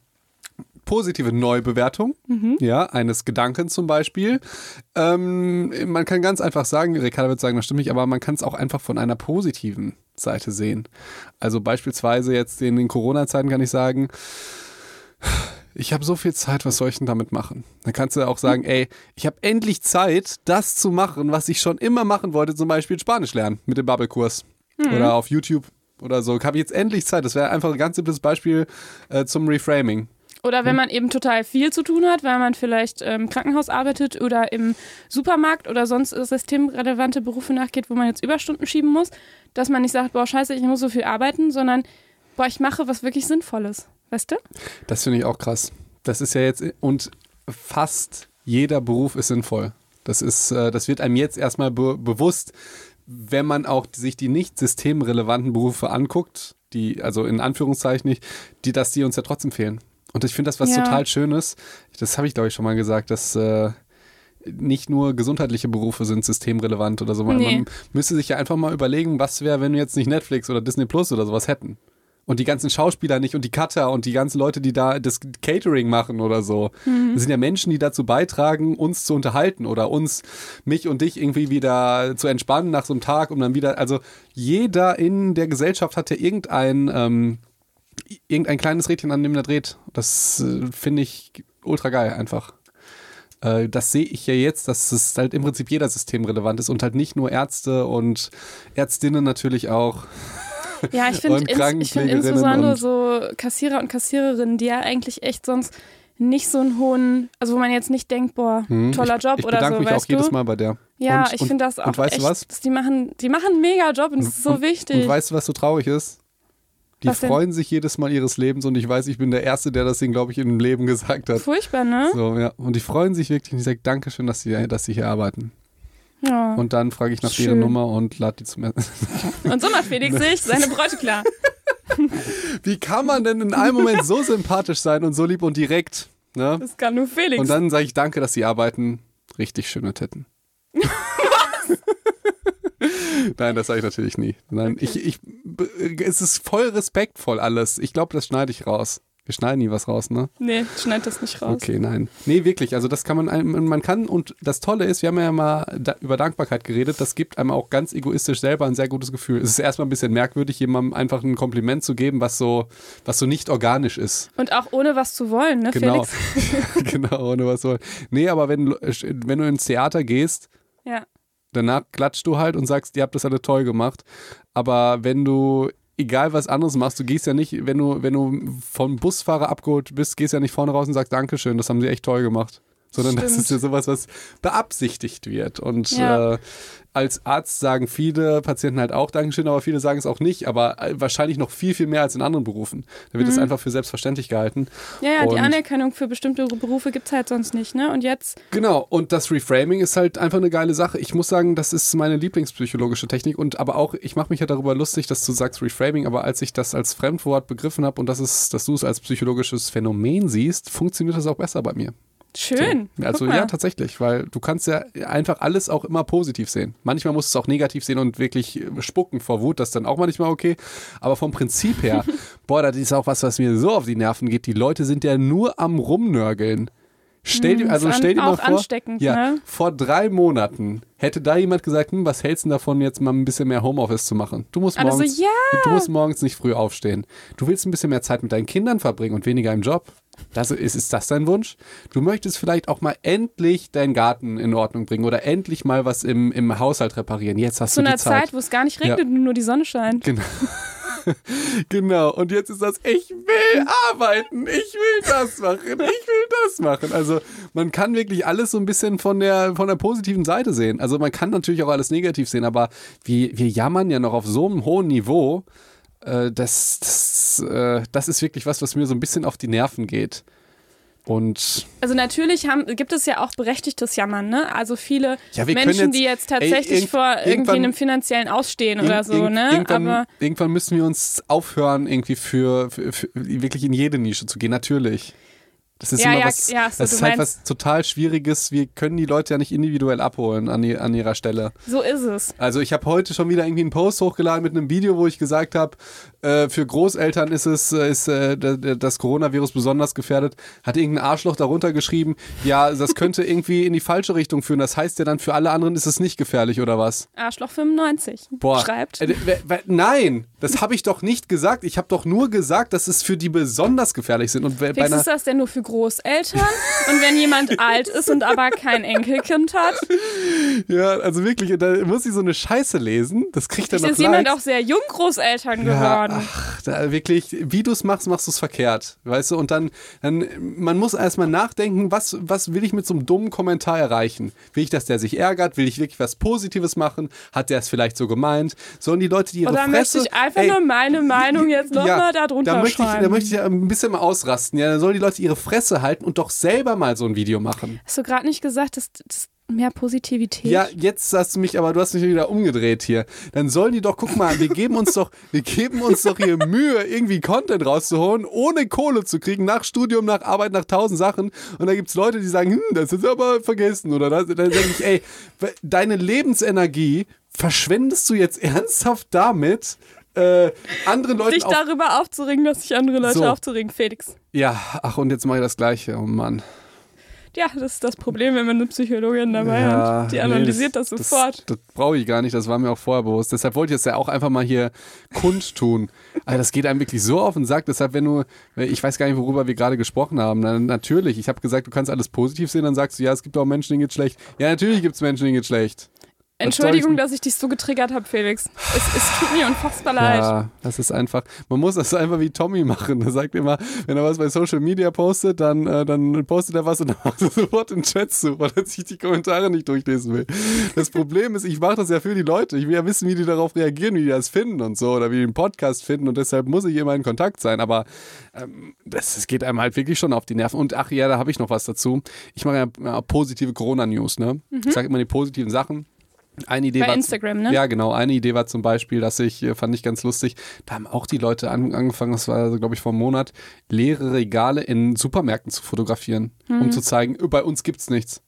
positive Neubewertung, ja, eines Gedankens zum Beispiel. Ähm, man kann ganz einfach sagen, Ricardo wird sagen, das stimmt nicht, aber man kann es auch einfach von einer positiven Seite sehen. Also beispielsweise jetzt in den Corona-Zeiten kann ich sagen, ich habe so viel Zeit, was soll ich denn damit machen? Dann kannst du auch sagen, ey, ich habe endlich Zeit, das zu machen, was ich schon immer machen wollte, zum Beispiel Spanisch lernen mit dem Bubble-Kurs oder auf YouTube oder so. Habe ich jetzt endlich Zeit. Das wäre einfach ein ganz simples Beispiel äh, zum Reframing. Oder wenn man eben total viel zu tun hat, weil man vielleicht im Krankenhaus arbeitet oder im Supermarkt oder sonst systemrelevante Berufe nachgeht, wo man jetzt Überstunden schieben muss, dass man nicht sagt, boah, scheiße, ich muss so viel arbeiten, sondern boah, ich mache was wirklich Sinnvolles. Weißt du? Das finde ich auch krass. Das ist ja jetzt, und fast jeder Beruf ist sinnvoll. Das ist, äh, das wird einem jetzt erstmal be bewusst, wenn man auch sich die nicht systemrelevanten Berufe anguckt, die, also in Anführungszeichen nicht, die, dass die uns ja trotzdem fehlen. Und ich finde das was Ja. total Schönes. Das habe ich, glaube ich, schon mal gesagt, dass äh, nicht nur gesundheitliche Berufe sind systemrelevant oder so. Man, Nee. man müsste sich ja einfach mal überlegen, was wäre, wenn wir jetzt nicht Netflix oder Disney Plus oder sowas hätten. Und die ganzen Schauspieler nicht und die Cutter und die ganzen Leute, die da das Catering machen oder so. Das sind ja Menschen, die dazu beitragen, uns zu unterhalten oder uns, mich und dich irgendwie wieder zu entspannen nach so einem Tag, um dann wieder, also jeder in der Gesellschaft hat ja irgendein, ähm, irgendein kleines Rädchen, an dem er dreht. Das äh, finde ich ultra geil einfach. Äh, das sehe ich ja jetzt, dass es halt im Prinzip jeder System relevant ist und halt nicht nur Ärzte und Ärztinnen natürlich auch. Ja, ich finde ins, ich find insbesondere so Kassierer und Kassiererinnen, die ja eigentlich echt sonst nicht so einen hohen, also wo man jetzt nicht denkt, boah, Hm, toller ich, Job Ich oder bedanke so, mich weißt auch jedes? Mal bei der. Ja, Und- ich finde das auch und weißt du was? die machen, die machen einen mega Job und es ist so Und- wichtig. Und weißt du, was so traurig ist? Die Was denn? freuen sich jedes Mal ihres Lebens und ich weiß, ich bin der Erste, der das Ding, glaube ich, im Leben gesagt hat. Furchtbar, ne? So, ja. Und die freuen sich wirklich und ich sage Dankeschön, dass sie, dass sie hier arbeiten. Ja. Und, Und dann frage ich nach Schön. deren Nummer und lade die zum Essen. so macht Felix sich seine Bräute klar. Wie kann man denn in einem Moment so sympathisch sein und so lieb und direkt? Ne? Das kann nur Felix. Und dann sage ich Danke, dass sie arbeiten. Richtig schöne Titten. Nein, das sage ich natürlich nie. Nein, ich, ich, es ist voll respektvoll alles. Ich glaube, das schneide ich raus. Wir schneiden nie was raus, ne? nee, schneid das nicht raus. Okay, nein. Nee, wirklich. Also das kann man, man kann, und das Tolle ist, wir haben ja mal da, über Dankbarkeit geredet, das gibt einem auch ganz egoistisch selber ein sehr gutes Gefühl. Es ist erstmal ein bisschen merkwürdig, jemandem einfach ein Kompliment zu geben, was so, was so nicht organisch ist. Und auch ohne was zu wollen, ne, Genau. Felix? genau, ohne was soll. Nee, aber wenn, wenn du ins Theater gehst, Ja. danach klatschst du halt und sagst, ihr habt das alle toll gemacht. Aber wenn du, egal was anderes machst, du gehst ja nicht, wenn du, wenn du vom Busfahrer abgeholt bist, gehst ja nicht vorne raus und sagst, Dankeschön, das haben sie echt toll gemacht. Sondern das Stimmt. ist ja sowas, was beabsichtigt wird. Und Ja. äh, als Arzt sagen viele Patienten halt auch Dankeschön, aber viele sagen es auch nicht. Aber äh, wahrscheinlich noch viel, viel mehr als in anderen Berufen. Da wird es einfach für selbstverständlich gehalten. Ja, ja, die Und- Anerkennung für bestimmte Berufe gibt es halt sonst nicht, ne? Und jetzt, Genau, und das Reframing ist halt einfach eine geile Sache. Ich muss sagen, das ist meine lieblingspsychologische Technik und aber auch, ich mache mich ja darüber lustig, dass du sagst Reframing, aber als ich das als Fremdwort begriffen habe und das ist, dass du es als psychologisches Phänomen siehst, funktioniert das auch besser bei mir. Schön. So. Also ja, tatsächlich, weil du kannst ja einfach alles auch immer positiv sehen. Manchmal musst du es auch negativ sehen und wirklich äh, spucken vor Wut, das ist dann auch manchmal okay. Aber vom Prinzip her, boah, das ist auch was, was mir so auf die Nerven geht. Die Leute sind ja nur am Rumnörgeln. Stell dir, Hm, also stell dir mal vor, ja, ne? vor drei Monaten hätte da jemand gesagt, hm, was hältst du davon, jetzt mal ein bisschen mehr Homeoffice zu machen? Du musst, morgens, ja. du musst morgens nicht früh aufstehen. Du willst ein bisschen mehr Zeit mit deinen Kindern verbringen und weniger im Job. Das, ist, ist das dein Wunsch? Du möchtest vielleicht auch mal endlich deinen Garten in Ordnung bringen oder endlich mal was im, im Haushalt reparieren. Jetzt hast Zu du die einer Zeit. Zeit, wo es gar nicht regnet und nur die Sonne scheint. Genau. genau. Und jetzt ist das, ich will arbeiten, ich will das machen, ich will das machen. Also man kann wirklich alles so ein bisschen von der, von der positiven Seite sehen. Also man kann natürlich auch alles negativ sehen, aber wir, wir jammern ja noch auf so einem hohen Niveau. Äh, das, das, äh, das ist wirklich was, was mir so ein bisschen auf die Nerven geht. Und Also natürlich haben, gibt es ja auch berechtigtes Jammern, ne? Also viele Ja, Menschen, jetzt- die jetzt ey, tatsächlich irgend- vor irgendwie einem finanziellen Ausstehen oder so, ne? Irgendwann, Aber irgendwann müssen wir uns aufhören, irgendwie für, für, für wirklich in jede Nische zu gehen. Natürlich. Das ist Ja, immer ja, was, ja, so, das ist halt was total Schwieriges. Wir können die Leute ja nicht individuell abholen an, die, an ihrer Stelle. so ist es. Also ich habe heute schon wieder irgendwie einen Post hochgeladen mit einem Video, wo ich gesagt habe, äh, für Großeltern ist es äh, ist äh, das Coronavirus besonders gefährdet. Hat irgendein Arschloch darunter geschrieben, ja, das könnte irgendwie in die falsche Richtung führen. Das heißt ja dann für alle anderen ist es nicht gefährlich oder was? Arschloch 95 Boah. schreibt. Äh, nein, das habe ich doch nicht gesagt. Ich habe doch nur gesagt, dass es für die besonders gefährlich sind. Und bei ist das denn nur für Großeltern? und wenn jemand alt ist und aber kein Enkelkind hat, ja, also wirklich, da muss ich so eine Scheiße lesen. Das kriegt dann noch ist jemand auch sehr jung Großeltern Ja, geworden. ach, da wirklich, wie du es machst, machst du es verkehrt. Weißt du, und dann, dann man muss erstmal nachdenken, was, was will ich mit so einem dummen Kommentar erreichen? Will ich, dass der sich ärgert? Will ich wirklich was Positives machen? Hat der es vielleicht so gemeint? Sollen die Leute, die ihre Oder Fresse... möchte ich einfach Ey, nur meine Meinung jetzt nochmal da drunter da möchte ich, schreiben? Da möchte ich ja ein bisschen mal ausrasten. Ja, dann sollen die Leute ihre Fresse halten und doch selber mal so ein Video machen. Hast du gerade nicht gesagt, dass, dass mehr Positivität? Ja, jetzt hast du mich, aber du hast mich wieder umgedreht hier. Dann sollen die doch, guck mal, wir geben uns doch, wir geben uns doch hier Mühe, irgendwie Content rauszuholen, ohne Kohle zu kriegen, nach Studium, nach Arbeit, nach tausend Sachen. Und da gibt's Leute, die sagen, hm, das ist aber vergessen. Oder das, dann denke ich, ey, deine Lebensenergie verschwendest du jetzt ernsthaft damit, äh, anderen Leuten Dich darüber aufzuregen, dass sich andere Leute So. aufzuregen, Felix. Ja, ach, und jetzt mache ich das Gleiche. Oh Mann. Ja, das ist das Problem, wenn man eine Psychologin dabei hat. Die nee, analysiert das, sofort. Das, das brauche ich gar nicht, das war mir auch vorher bewusst. Deshalb wollte ich es ja auch einfach mal hier kundtun. Also das geht einem wirklich so auf den Sack. Deshalb, wenn du, ich weiß gar nicht, worüber wir gerade gesprochen haben. Na, natürlich, ich habe gesagt, du kannst alles positiv sehen, dann sagst du, ja, es gibt auch Menschen, denen geht's schlecht. Ja, natürlich gibt es Menschen, denen geht's schlecht. Entschuldigung, dass ich dich so getriggert habe, Felix. Es, es tut mir unfassbar leid. Ja, das ist einfach, man muss das einfach wie Tommy machen. Er sagt immer, wenn er was bei Social Media postet, dann, äh, dann postet er was und dann macht er sofort den Chat zu, weil er sich die Kommentare nicht durchlesen will. Das Problem ist, ich mache das ja für die Leute. Ich will ja wissen, wie die darauf reagieren, wie die das finden und so oder wie die den Podcast finden und deshalb muss ich immer in Kontakt sein. Aber ähm, das, das geht einem halt wirklich schon auf die Nerven. Und ach ja, da habe ich noch was dazu. Ich mache ja, ja positive Corona-News, ne? Ich sage immer die positiven Sachen. Eine Idee Bei war Instagram, ne? Ja, genau. Eine Idee war zum Beispiel, dass ich, äh, fand ich ganz lustig, da haben auch die Leute an, angefangen, das war, also, glaube ich, vor einem Monat, leere Regale in Supermärkten zu fotografieren, um zu zeigen, äh, bei uns gibt's nichts.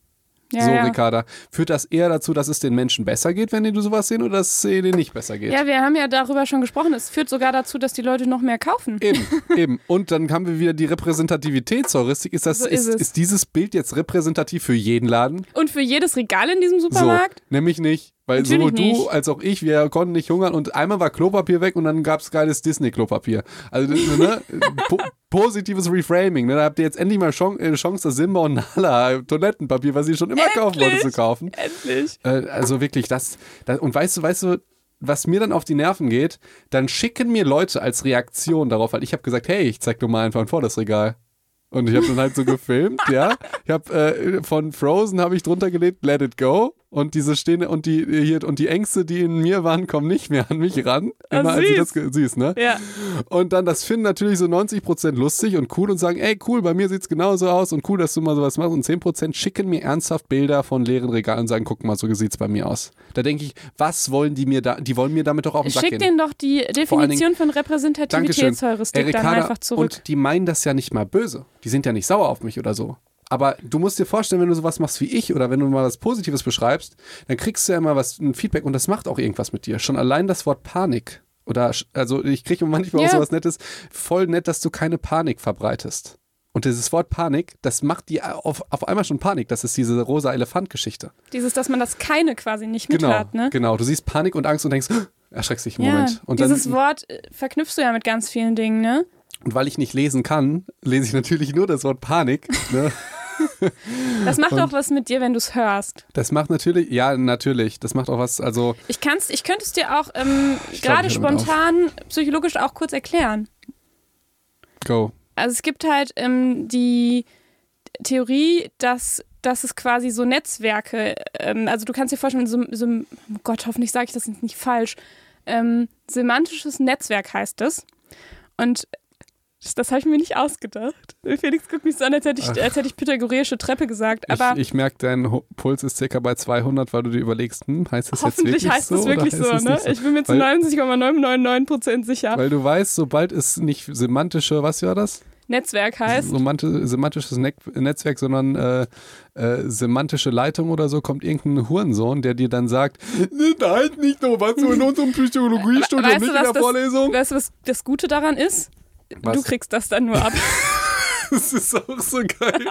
Ja, so, ja. Ricarda. Führt das eher dazu, dass es den Menschen besser geht, wenn die sowas sehen, oder dass es denen nicht besser geht? Ja, wir haben ja darüber schon gesprochen. Es führt sogar dazu, dass die Leute noch mehr kaufen. Eben, eben. Und dann haben wir wieder die Repräsentativitätsheuristik. Ist, das, So ist, ist ist dieses Bild jetzt repräsentativ für jeden Laden? Und für jedes Regal in diesem Supermarkt? So, nämlich nicht. Weil Natürlich sowohl du nicht. als auch ich, wir konnten nicht hungern und einmal war Klopapier weg und dann gab es geiles Disney-Klopapier. Also ne, po positives Reframing. Ne? Da habt ihr jetzt endlich mal Chance, äh, Chance das Simba und Nala Toilettenpapier, was ihr schon immer kaufen wollte, zu kaufen. Endlich. Äh, also wirklich, das, das. Und weißt du, weißt du, was mir dann auf die Nerven geht, dann schicken mir Leute als Reaktion darauf, weil ich habe gesagt, hey, ich zeig dir mal einfach vor das Regal. Und ich habe dann halt so gefilmt, ja. Ich habe äh, von Frozen habe ich drunter gelegt, Let It Go. Und diese stehende und die hier und die Ängste, die in mir waren, kommen nicht mehr an mich ran. Ah, Immer als süß. das süß, ne? Ja. Und dann das finden natürlich so 90% lustig und cool und sagen, ey cool, bei mir sieht's genauso aus und cool, dass du mal sowas machst. Und 10% schicken mir ernsthaft Bilder von leeren Regalen und sagen, guck mal, so sieht's bei mir aus. Da denke ich, was wollen die mir da? Die wollen mir damit doch auf den Sack Schick denen doch die Definition von. Repräsentativitätsheuristik dann einfach zurück. Und die meinen das ja nicht mal böse. Die sind ja nicht sauer auf mich oder so. Aber du musst dir vorstellen, wenn du sowas machst wie ich oder wenn du mal was Positives beschreibst, dann kriegst du ja immer was, ein Feedback und das macht auch irgendwas mit dir. Schon allein das Wort Panik. Oder, also ich kriege manchmal auch Ja. sowas Nettes. Voll nett, dass du keine Panik verbreitest. Und dieses Wort Panik, das macht die auf, auf einmal schon Panik. Das ist diese rosa Elefant-Geschichte. Dieses, dass man das keine quasi nicht mit Genau, hat, ne? genau. Du siehst Panik und Angst und denkst, erschreckst dich einen Ja, Moment. Und dieses dann, Wort äh, verknüpfst du ja mit ganz vielen Dingen, ne? Und weil ich nicht lesen kann, lese ich natürlich nur das Wort Panik. Ne? Das macht auch was mit dir, wenn du es hörst. Das macht natürlich, ja, natürlich. Das macht auch was, also, Ich kann's, ich könnte es dir auch ähm, gerade spontan psychologisch auch kurz erklären. go. Also es gibt halt ähm, die Theorie, dass, dass es quasi so Netzwerke, ähm, also du kannst dir vorstellen, so, so oh Gott, hoffentlich sage ich das nicht falsch, ähm, semantisches Netzwerk heißt es. Und das, habe ich mir nicht ausgedacht. Felix guckt mich so an, als hätte ich, als hätte ich pythagoreische Treppe gesagt. Aber ich ich merke, dein Puls ist circa bei 200, weil du dir überlegst, hm, heißt das jetzt hoffentlich wirklich heißt so? es wirklich so, heißt es ne? so? Ich bin mir zu Weil- 99,999% sicher. Weil du weißt, sobald es nicht semantische, was war das? Netzwerk heißt. Semantisches Netzwerk, sondern äh, äh, semantische Leitung oder so, kommt irgendein Hurensohn, der dir dann sagt, nein, nicht nur, was du in unserem Psychologiestudium, Weißt nicht du, in der das- Vorlesung. Weißt du, was das Gute daran ist? Was? Du kriegst das dann nur ab. Das ist auch so geil.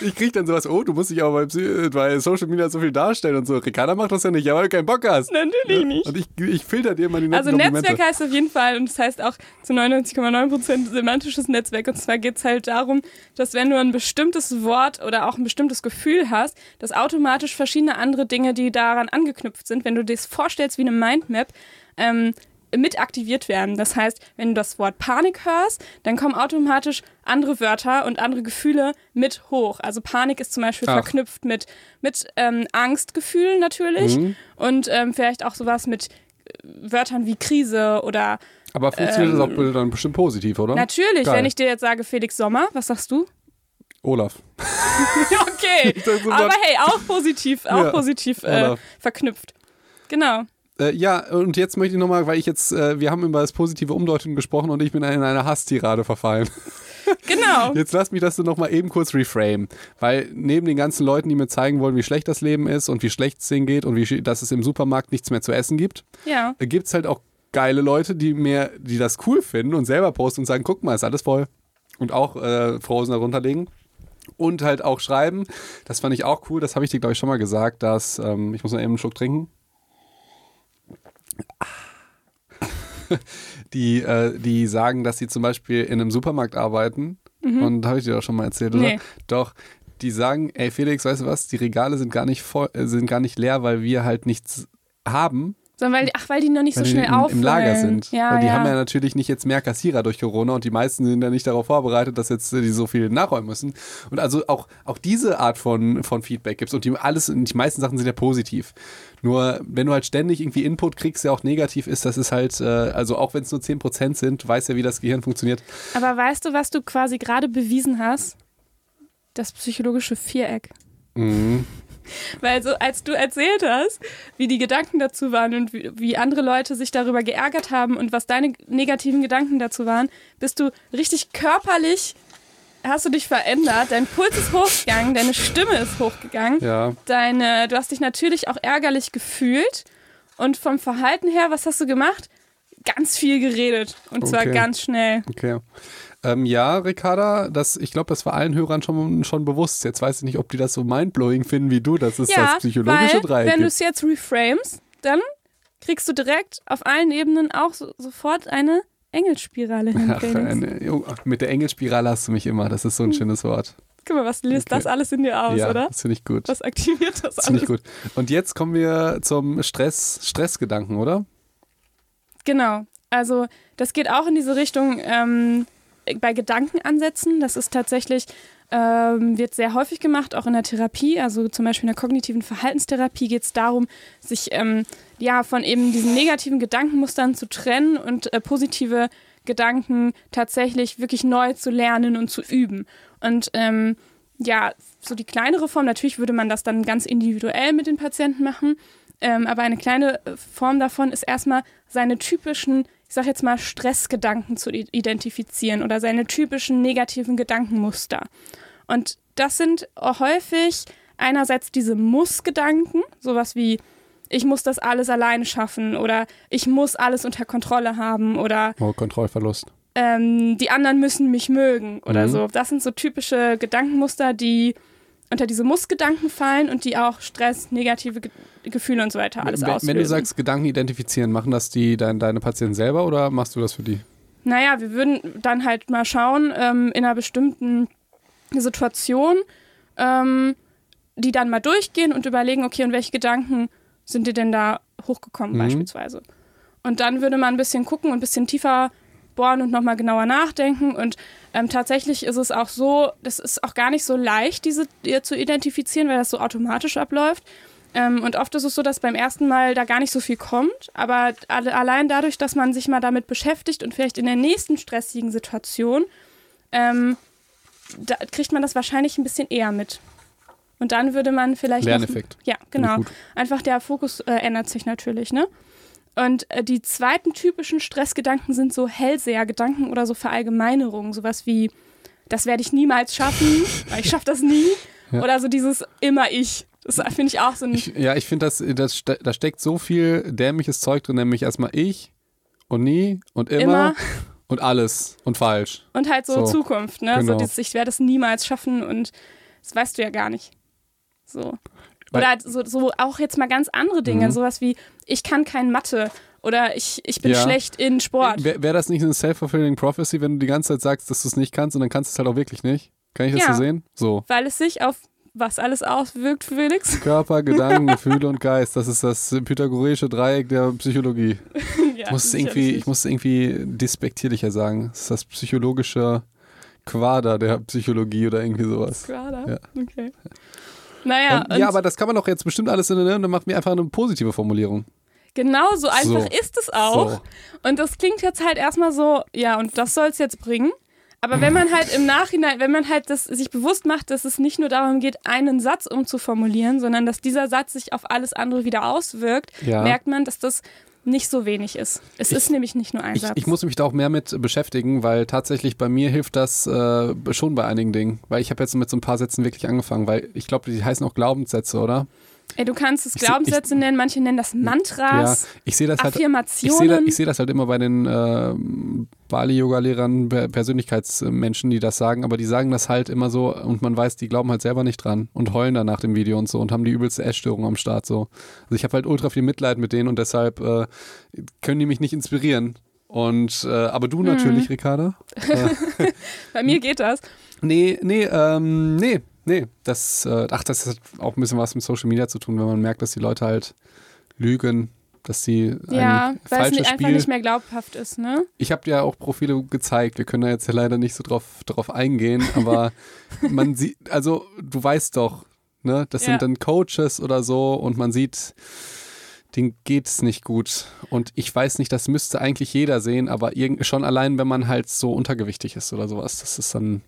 Ich krieg dann sowas, oh, du musst dich aber bei, bei Social Media so viel darstellen und so. Ricarda macht das ja nicht, ja, weil du keinen Bock hast. Natürlich nicht. Und ich, ich filter dir immer die Also. Netzwerk heißt auf jeden Fall, und das heißt auch zu 99,9% semantisches Netzwerk. Und zwar geht es halt darum, dass wenn du ein bestimmtes Wort oder auch ein bestimmtes Gefühl hast, dass automatisch verschiedene andere Dinge, die daran angeknüpft sind, wenn du dir das vorstellst wie eine Mindmap, ähm, mit aktiviert werden. Das heißt, wenn du das Wort Panik hörst, dann kommen automatisch andere Wörter und andere Gefühle mit hoch. Also Panik ist zum Beispiel Ach. verknüpft mit, mit ähm, Angstgefühlen natürlich Mhm. und ähm, vielleicht auch sowas mit äh, Wörtern wie Krise oder Aber funktioniert das Ähm, auch dann bestimmt positiv, oder? natürlich, Geil. wenn ich dir jetzt sage Felix Sommer, was sagst du? Olaf. okay, aber hey, auch positiv, auch Ja, positiv äh, verknüpft. Genau. Äh, ja, und jetzt möchte ich nochmal, weil ich jetzt, äh, wir haben über das positive Umdeuten gesprochen und ich bin in eine Hasstirade verfallen. Genau. Jetzt lass mich das nochmal eben kurz reframe. Weil neben den ganzen Leuten, die mir zeigen wollen, wie schlecht das Leben ist und wie schlecht es denen geht und wie, dass es im Supermarkt nichts mehr zu essen gibt, Ja. gibt es halt auch geile Leute, die mir, die das cool finden und selber posten und sagen, guck mal, ist alles voll. Und auch äh, Frozen darunter legen. Und halt auch schreiben. Das fand ich auch cool. Das habe ich dir, glaube ich, schon mal gesagt, dass, ähm, ich muss mal eben einen Schluck trinken. Die, äh, die sagen, dass sie zum Beispiel in einem Supermarkt arbeiten. Und habe ich dir doch schon mal erzählt, oder? Nee. Doch. Die sagen, ey Felix, weißt du was? Die Regale sind gar nicht voll, äh, sind gar nicht leer, weil wir halt nichts haben, Sondern weil, ach, weil die noch nicht weil so schnell im, auffallen. im Lager sind. Ja, weil die ja. haben ja natürlich nicht jetzt mehr Kassierer durch Corona und die meisten sind ja nicht darauf vorbereitet, dass jetzt die so viel nachräumen müssen. Und also auch, auch diese Art von, von Feedback gibt's und die alles, die meisten Sachen sind ja positiv. Nur wenn du halt ständig irgendwie Input kriegst, der auch negativ ist, das ist halt, äh, also auch wenn es nur 10% sind, weiß ja, wie das Gehirn funktioniert. Aber weißt du, was du quasi gerade bewiesen hast? Das psychologische Viereck. Mhm. Weil so, als du erzählt hast, wie die Gedanken dazu waren und wie, wie andere Leute sich darüber geärgert haben und was deine negativen Gedanken dazu waren, bist du richtig körperlich, hast du dich verändert, dein Puls ist hochgegangen, deine Stimme ist hochgegangen, Ja. deine, du hast dich natürlich auch ärgerlich gefühlt und vom Verhalten her, was hast du gemacht? Ganz viel geredet und zwar Okay. ganz schnell. Okay. Ähm, ja, Ricarda, das, ich glaube, das war allen Hörern schon, schon bewusst. Jetzt weiß ich nicht, ob die das so mindblowing finden wie du, dass es das psychologische weil, Dreieck wenn du es jetzt reframes, dann kriegst du direkt auf allen Ebenen auch so, sofort eine Engelsspirale hin. Ach, mit der Engelspirale hast du mich immer. Das ist so ein schönes Wort. Guck mal, was löst Okay. das alles in dir aus, ja, oder? das finde ich gut. Was aktiviert das Das finde alles? ich gut. Und jetzt kommen wir zum Stress, Stressgedanken, oder? Genau. Also das geht auch in diese Richtung ähm, bei Gedankenansätzen. Das ist tatsächlich, ähm, wird sehr häufig gemacht, auch in der Therapie. Also zum Beispiel in der kognitiven Verhaltenstherapie geht es darum, sich ähm, ja von eben diesen negativen Gedankenmustern zu trennen und äh, positive Gedanken tatsächlich wirklich neu zu lernen und zu üben. Und ähm, ja, so die kleinere Form, natürlich würde man das dann ganz individuell mit den Patienten machen, ähm, aber eine kleine äh, Form davon ist erstmal seine typischen, ich sag jetzt mal, Stressgedanken zu identifizieren oder seine typischen negativen Gedankenmuster. Und das sind häufig einerseits diese Muss-Gedanken, sowas wie ich muss das alles alleine schaffen oder ich muss alles unter Kontrolle haben oder Oh, Kontrollverlust. ähm, die anderen müssen mich mögen oder Mhm. so. Das sind so typische Gedankenmuster, die unter diese Muss-Gedanken fallen und die auch Stress, negative Ge Gefühle und so weiter alles wenn, auslösen. wenn du sagst, Gedanken identifizieren, machen das die dein, deine Patienten selber oder machst du das für die? Naja, wir würden dann halt mal schauen, ähm, in einer bestimmten Situation, ähm, die dann mal durchgehen und überlegen, okay, und welche Gedanken sind dir denn da hochgekommen Mhm. beispielsweise? Und dann würde man ein bisschen gucken und ein bisschen tiefer bohren und nochmal genauer nachdenken. Und ähm, tatsächlich ist es auch so, das ist auch gar nicht so leicht, diese zu identifizieren, weil das so automatisch abläuft. Ähm, und oft ist es so, dass beim ersten Mal da gar nicht so viel kommt. Aber alle, allein dadurch, dass man sich mal damit beschäftigt und vielleicht in der nächsten stressigen Situation, ähm, da kriegt man das wahrscheinlich ein bisschen eher mit. Und dann würde man vielleicht. noch- Lerneffekt. Ja, Finde ich genau. Einfach der Fokus äh, ändert sich natürlich, ne? Und äh, die zweiten typischen Stressgedanken sind so Hellseher-Gedanken oder so Verallgemeinerungen, sowas wie, das werde ich niemals schaffen, weil ich schaffe das nie. Ja. Oder so dieses immer ich. Das finde ich auch so ein. Ich, ja, ich finde, das, das, da steckt so viel dämliches Zeug drin, nämlich erstmal ich und nie und immer, Immer. und alles und falsch. Und halt so, So, Zukunft, ne? genau. So dieses, ich werde es niemals schaffen und das weißt du ja gar nicht. So. Oder so, so auch jetzt mal ganz andere Dinge, Mhm. sowas wie, ich kann kein Mathe oder ich, ich bin Ja. schlecht in Sport. Wäre wär das nicht eine self-fulfilling prophecy, wenn du die ganze Zeit sagst, dass du es nicht kannst und dann kannst du es halt auch wirklich nicht? Kann ich das Ja. so sehen? So. weil es sich auf was alles auswirkt, Felix? Körper, Gedanken, Gefühle und Geist. Das ist das pythagoreische Dreieck der Psychologie. ja, Ich muss es irgendwie, ich muss es irgendwie despektierlicher sagen. Das ist das psychologische Quader der Psychologie oder irgendwie sowas. Quader? Ja. Okay. Naja, Ähm, ja, aber das kann man doch jetzt bestimmt alles in ne? Und dann macht mir einfach eine positive Formulierung. genau so einfach So. ist es auch. So. Und das klingt jetzt halt erstmal so, ja, und das soll es jetzt bringen. Aber wenn man halt im Nachhinein, wenn man halt das sich bewusst macht, dass es nicht nur darum geht, einen Satz umzuformulieren, sondern dass dieser Satz sich auf alles andere wieder auswirkt, Ja. merkt man, dass das nicht so wenig ist. Es Ich- ist nämlich nicht nur ein Ich, Satz. ich muss mich da auch mehr mit beschäftigen, weil tatsächlich bei mir hilft das äh, schon bei einigen Dingen. Weil ich habe jetzt mit so ein paar Sätzen wirklich angefangen, weil ich glaube, die heißen auch Glaubenssätze, oder? Ey, du kannst es Ich seh- Glaubenssätze nennen, manche nennen das Mantras, ja, ich sehe das halt. Ich Affirmationen. sehe das, ich seh das halt immer bei den äh, Bali-Yoga-Lehrern, Per- Persönlichkeitsmenschen, die das sagen, aber die sagen das halt immer so und man weiß, die glauben halt selber nicht dran und heulen dann nach dem Video und so und haben die übelste Essstörung am Start so. Also ich habe halt ultra viel Mitleid mit denen und deshalb äh, können die mich nicht inspirieren. Und äh, aber du natürlich, Ricarda. Äh, Bei mir geht das. Nee, nee, ähm, nee, nee. Das, äh, ach, das hat auch ein bisschen was mit Social Media zu tun, wenn man merkt, dass die Leute halt lügen, dass sie Ja, ein weil es falsches nicht, einfach Spiel. nicht mehr glaubhaft ist, ne? ich habe dir auch Profile gezeigt. Wir können da jetzt ja leider nicht so drauf, drauf eingehen, aber man sieht, also du weißt doch, ne, das Ja. sind dann Coaches oder so und man sieht, denen geht's nicht gut. Und ich weiß nicht, das müsste eigentlich jeder sehen, aber irgend, schon allein, wenn man halt so untergewichtig ist oder sowas, das ist dann.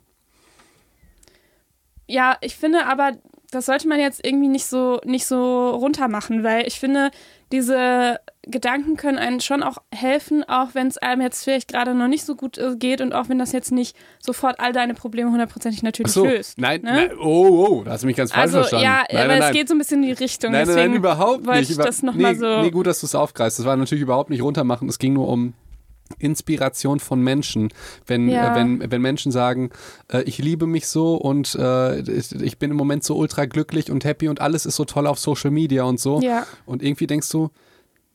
Ja, ich finde aber, das sollte man jetzt irgendwie nicht so, nicht so runter machen, weil ich finde, diese Gedanken können einen schon auch helfen, auch wenn es einem jetzt vielleicht gerade noch nicht so gut äh, geht und auch wenn das jetzt nicht sofort all deine Probleme hundertprozentig natürlich so, löst. nein, ne? nein, oh, oh, da hast du mich ganz falsch Also verstanden. ja, nein, aber nein, es nein. geht so ein bisschen in die Richtung. Nein, nein, deswegen nein, überhaupt nicht. ich das noch nee, mal so- nee, gut, dass du es aufgreifst. Das war natürlich überhaupt nicht runtermachen. Es ging nur um Inspiration von Menschen. Wenn, Ja. äh, wenn, wenn Menschen sagen, äh, ich liebe mich so und äh, ich ich bin im Moment so ultra glücklich und happy und alles ist so toll auf Social Media und so. Ja. Und irgendwie denkst du,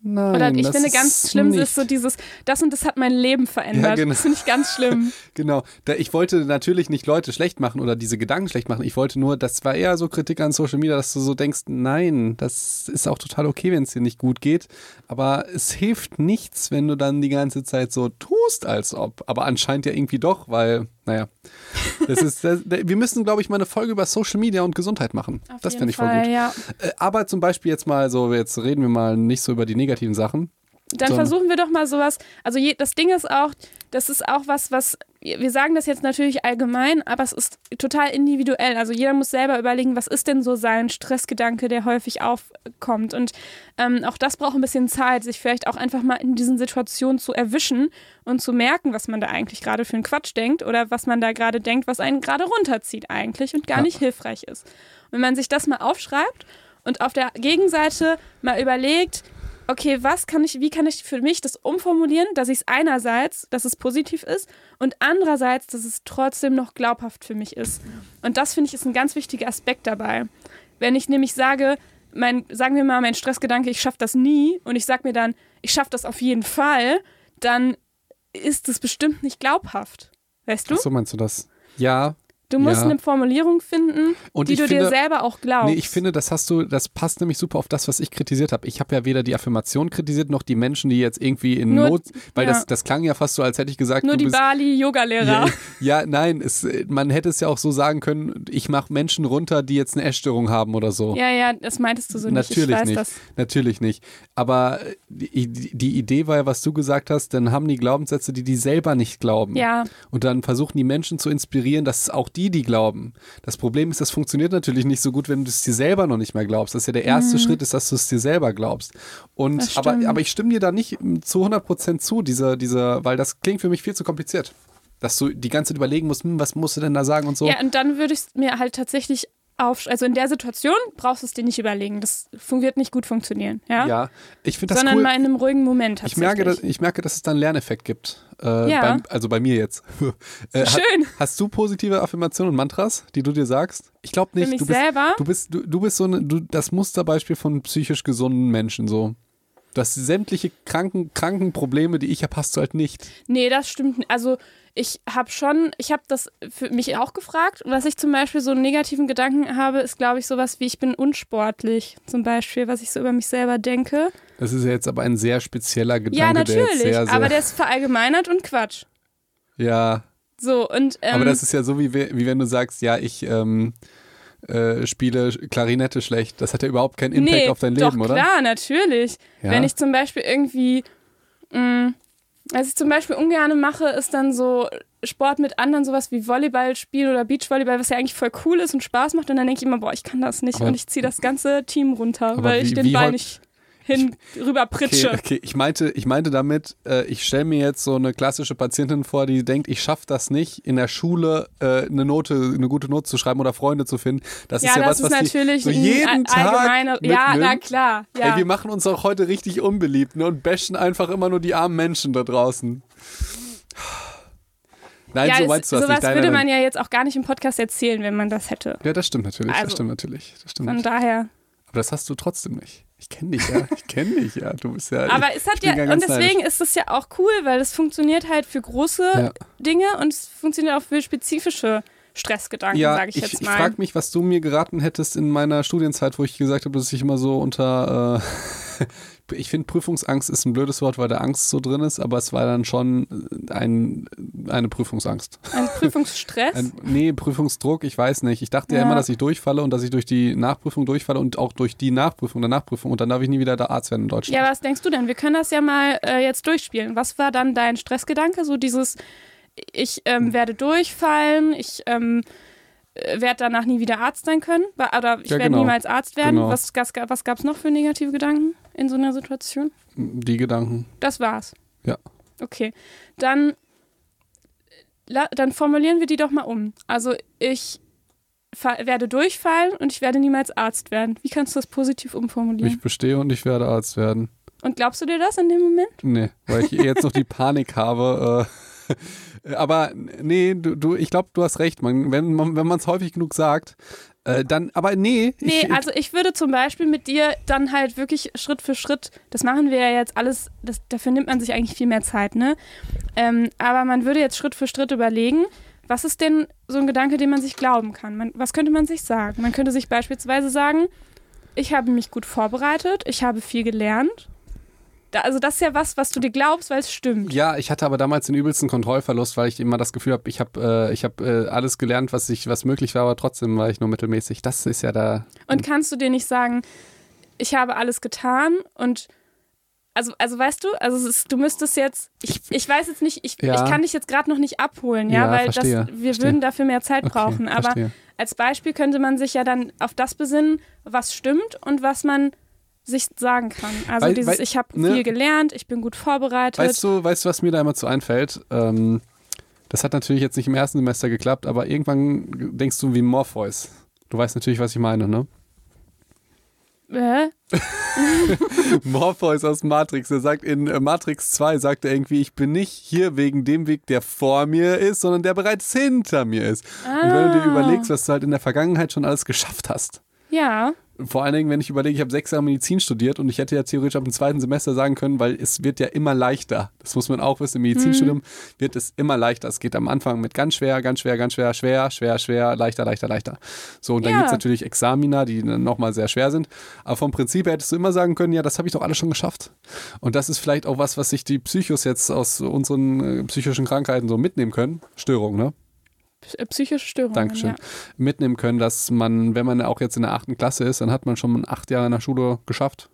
nein. Oder ich finde ganz schlimm nicht. ist so dieses, das und das hat mein Leben verändert. Ja, genau. Das finde ich ganz schlimm. Genau. Da, ich wollte natürlich nicht Leute schlecht machen oder diese Gedanken schlecht machen. Ich wollte nur, das war eher so Kritik an Social Media, dass du so denkst, nein, das ist auch total okay, wenn es dir nicht gut geht. Aber es hilft nichts, wenn du dann die ganze Zeit so tust, als ob. Aber anscheinend ja irgendwie doch, weil, naja. Das ist, das, wir müssen, glaube ich, mal eine Folge über Social Media und Gesundheit machen. Auf das fände ich voll Fall, gut. Ja. Äh, Aber zum Beispiel jetzt mal so, jetzt reden wir mal nicht so über die negativen Sachen. Dann So. versuchen wir doch mal sowas. Also je, das Ding ist auch, das ist auch was, was wir sagen das jetzt natürlich allgemein, aber es ist total individuell. Also jeder muss selber überlegen, was ist denn so sein Stressgedanke, der häufig aufkommt. Und ähm, auch das braucht ein bisschen Zeit, sich vielleicht auch einfach mal in diesen Situationen zu erwischen und zu merken, was man da eigentlich gerade für einen Quatsch denkt oder was man da gerade denkt, was einen gerade runterzieht eigentlich und gar Ja. nicht hilfreich ist. Und wenn man sich das mal aufschreibt und auf der Gegenseite mal überlegt, okay, was kann ich, wie kann ich für mich das umformulieren, dass ich es einerseits, dass es positiv ist und andererseits, dass es trotzdem noch glaubhaft für mich ist. Und das finde ich ist ein ganz wichtiger Aspekt dabei. Wenn ich nämlich sage, mein, sagen wir mal, mein Stressgedanke, ich schaffe das nie und ich sage mir dann, ich schaffe das auf jeden Fall, dann ist es bestimmt nicht glaubhaft. Weißt du? Ach so meinst du das? Ja, Du musst Ja. eine Formulierung finden, Und die du dir finde- selber auch glaubst. Nee, ich finde, das hast du, das passt nämlich super auf das, was ich kritisiert habe. Ich habe ja weder die Affirmation kritisiert, noch die Menschen, die jetzt irgendwie in Nur- Not, weil ja. das, das klang ja fast so, als hätte ich gesagt, Nur du die. Bali-Yoga-Lehrer. Ja, ja, nein, es, man hätte es ja auch so sagen können, ich mache Menschen runter, die jetzt eine Essstörung haben oder so. Ja, ja, das meintest du so nicht. Natürlich ich weiß nicht. das. Natürlich nicht. Aber die, die Idee war ja, was du gesagt hast, dann haben die Glaubenssätze, die die selber nicht glauben. Ja, Und dann versuchen die Menschen zu inspirieren, dass auch die, die glauben. Das Problem ist, das funktioniert natürlich nicht so gut, wenn du es dir selber noch nicht mehr glaubst. Das ist ja der erste Schritt, ist, dass du es dir selber glaubst. Und Mhm. Aber, aber ich stimme dir da nicht mm, zu 100 Prozent zu, diese, diese, weil das klingt für mich viel zu kompliziert. Dass du die ganze Zeit überlegen musst, hm, was musst du denn da sagen und so. ja, und dann würde ich es mir halt tatsächlich auf, also in der Situation brauchst du es dir nicht überlegen. Das wird nicht gut funktionieren, ja? Ja, ich finde das Sondern cool. mal in einem ruhigen Moment Ich merke, dass, ich merke, dass es da einen Lerneffekt gibt. Äh, Ja. beim, also bei mir jetzt. äh, Schön. Hast du positive Affirmationen und Mantras, die du dir sagst? Ich glaube nicht. Für mich du bist, selber? Du bist, du, du bist so eine, du, das Musterbeispiel von psychisch gesunden Menschen so. Du hast sämtliche kranken, kranken Probleme, die ich habe, hast du halt nicht. Nee, das stimmt. nicht. Also ich habe schon, ich habe das für mich auch gefragt. Was ich zum Beispiel so einen negativen Gedanken habe, ist, glaube ich, sowas wie ich bin unsportlich. Zum Beispiel, was ich so über mich selber denke. Das ist ja jetzt aber ein sehr spezieller Gedanke. ja, Der natürlich. sehr, sehr, aber der ist verallgemeinert und Quatsch. ja, So, und ähm, aber das ist ja so, wie, wie wenn du sagst, ja, ich ähm, äh, spiele Klarinette schlecht. Das hat ja überhaupt keinen Impact nee, auf dein doch, Leben, oder? klar, natürlich. Ja. Wenn ich zum Beispiel irgendwie, mh, was ich zum Beispiel ungern mache, ist dann so Sport mit anderen, sowas wie Volleyball spielen oder Beachvolleyball, was ja eigentlich voll cool ist und Spaß macht. Und dann denke ich immer, boah, ich kann das nicht. Aber- und ich ziehe das ganze Team runter, weil wie- ich den Ball nicht hin rüber pritsche. Okay, okay. Ich meinte, ich meinte damit, äh, ich stelle mir jetzt so eine klassische Patientin vor, die denkt, ich schaffe das nicht, in der Schule äh, eine Note, eine gute Note zu schreiben oder Freunde zu finden. Das Ja, ist ja das was, ist was die natürlich so ein jeden Tag allgemeiner. Ja, na mitnimmt. klar. Ja. Ey, wir machen uns auch heute richtig unbeliebt ne, und bashen einfach immer nur die armen Menschen da draußen. Nein, ja, so meinst du das sowas nicht. Nein, würde man ja jetzt auch gar nicht im Podcast erzählen, wenn man das hätte. Ja, das stimmt natürlich. Also, das stimmt natürlich. Das stimmt. Von daher. Aber das hast du trotzdem nicht. Ich kenne dich ja. Ich kenne dich ja. Du bist ja. Aber ich, es hat ich ja, und deswegen neidisch. ist es ja auch cool, weil es funktioniert halt für große Ja. Dinge und es funktioniert auch für spezifische Stressgedanken, Ja, sage ich, ich, jetzt ich mal. frage mich, was du mir geraten hättest in meiner Studienzeit, wo ich gesagt habe, dass ich immer so unter. Äh, ich finde, Prüfungsangst ist ein blödes Wort, weil da Angst so drin ist, aber es war dann schon ein, eine Prüfungsangst. Ein Prüfungsstress. Ein, nee, Prüfungsdruck, ich weiß nicht. Ich dachte ja. Ja. immer, dass ich durchfalle und dass ich durch die Nachprüfung durchfalle und auch durch die Nachprüfung der Nachprüfung und dann darf ich nie wieder der Arzt werden in Deutschland. ja, was denkst du denn? Wir können das ja mal äh, jetzt durchspielen. Was war dann dein Stressgedanke? So dieses, ich Hm. ähm, werde durchfallen, ich ähm, äh, werde danach nie wieder Arzt sein können oder ich Ja, werde genau. niemals Arzt werden. Genau. Was, was, gab es noch für negative Gedanken in so einer Situation? Die Gedanken. Das war's. Ja. Okay. Dann, la- dann formulieren wir die doch mal um. Also ich werde durchfallen und ich werde niemals Arzt werden. Wie kannst du das positiv umformulieren? Ich bestehe und ich werde Arzt werden. und glaubst du dir das in dem Moment? Nee, weil ich jetzt noch die Panik habe. Äh, aber nee, du, du ich glaube, du hast recht. Man, wenn man wenn man es häufig genug sagt, äh, dann, aber nee. Nee, ich, also ich würde zum Beispiel mit dir dann halt wirklich Schritt für Schritt, das machen wir ja jetzt alles, das, dafür nimmt man sich eigentlich viel mehr Zeit, ne? Ähm, aber man würde jetzt Schritt für Schritt überlegen, was ist denn so ein Gedanke, den man sich glauben kann? Man, was könnte man sich sagen? Man könnte sich beispielsweise sagen, ich habe mich gut vorbereitet, ich habe viel gelernt. Da, also das ist ja was, was du dir glaubst, weil es stimmt. ja, ich hatte aber damals den übelsten Kontrollverlust, weil ich immer das Gefühl habe, ich habe äh, ich hab, äh, alles gelernt, was ich was möglich war, aber trotzdem war ich nur mittelmäßig. Das ist ja da. Und kannst du dir nicht sagen, ich habe alles getan und also, also weißt du, also ist, du müsstest jetzt, ich, ich weiß jetzt nicht, ich, Ja. ich kann dich jetzt gerade noch nicht abholen, ja, Ja, weil verstehe, das, wir verstehe. würden dafür mehr Zeit Okay, brauchen. Aber verstehe. als Beispiel könnte man sich ja dann auf das besinnen, was stimmt und was man sich sagen kann. Also Weil- dieses, weil- ich habe ne? viel gelernt, ich bin gut vorbereitet. Weißt du, weißt du, was mir da immer zu einfällt? Ähm, das hat natürlich jetzt nicht im ersten Semester geklappt, aber irgendwann denkst du wie Morpheus. Du weißt natürlich, was ich meine, ne? äh, Morpheus aus Matrix. Er sagt in äh, Matrix 2, sagt er irgendwie, ich bin nicht hier wegen dem Weg, der vor mir ist, sondern der bereits hinter mir ist. Und wenn du dir Ah. überlegst, was du halt in der Vergangenheit schon alles geschafft hast. ja, Vor allen Dingen, wenn ich überlege, ich habe sechs Jahre Medizin studiert und ich hätte ja theoretisch ab dem zweiten Semester sagen können, weil es wird ja immer leichter. Das muss man auch wissen. Im Medizinstudium wird es immer leichter. Es geht am Anfang mit ganz schwer, ganz schwer, ganz schwer, schwer, schwer, schwer, leichter, leichter, leichter. So, und dann Ja. gibt es natürlich Examina, die dann nochmal sehr schwer sind. Aber vom Prinzip her hättest du immer sagen können, ja, das habe ich doch alles schon geschafft. Und das ist vielleicht auch was, was sich die Psychos jetzt aus unseren äh, psychischen Krankheiten so mitnehmen können. Störung, ne? P- psychische Störungen. Dankeschön, Ja. mitnehmen können, dass man, wenn man auch jetzt in der achten Klasse ist, dann hat man schon acht Jahre in der Schule geschafft.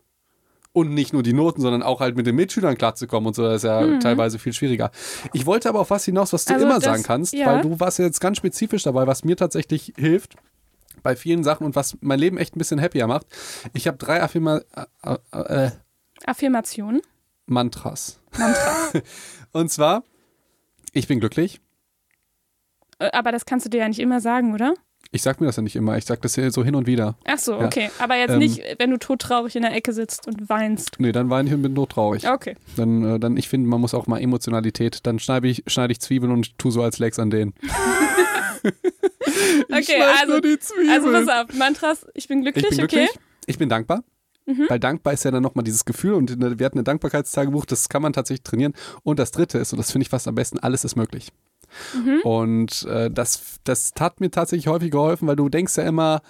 Und nicht nur die Noten, sondern auch halt mit den Mitschülern klarzukommen und so, das ist ja teilweise viel schwieriger. Ich wollte aber auf was hinaus, was du Mhm. Also immer das- sagen kannst, ja. weil du warst jetzt ganz spezifisch dabei, was mir tatsächlich hilft bei vielen Sachen und was mein Leben echt ein bisschen happier macht. Ich habe drei Affirma äh, äh, Affirmation. Mantras. Mantra. Und zwar, ich bin glücklich. Äh, Aber das kannst du dir ja nicht immer sagen, oder? Ich sag mir das ja nicht immer, ich sag das ja so hin und wieder. Ach so, Ja. okay. Aber jetzt Ähm, nicht, wenn du todtraurig in der Ecke sitzt und weinst. Nee, dann weine ich und bin nur traurig. Okay. Dann, äh, dann ich finde, man muss auch mal Emotionalität. Dann schneide ich, schneide ich Zwiebeln und tu so als Lex an denen. Okay, also, nur die Zwiebeln. also pass auf. Mantras, ich bin glücklich, ich bin glücklich. okay? Ich bin dankbar. Weil dankbar ist ja dann nochmal dieses Gefühl und wir hatten ein Dankbarkeitstagebuch, das kann man tatsächlich trainieren. Und das dritte ist, und das finde ich fast am besten, alles ist möglich. Mhm. Und äh, das, das hat mir tatsächlich häufig geholfen, weil du denkst ja immer,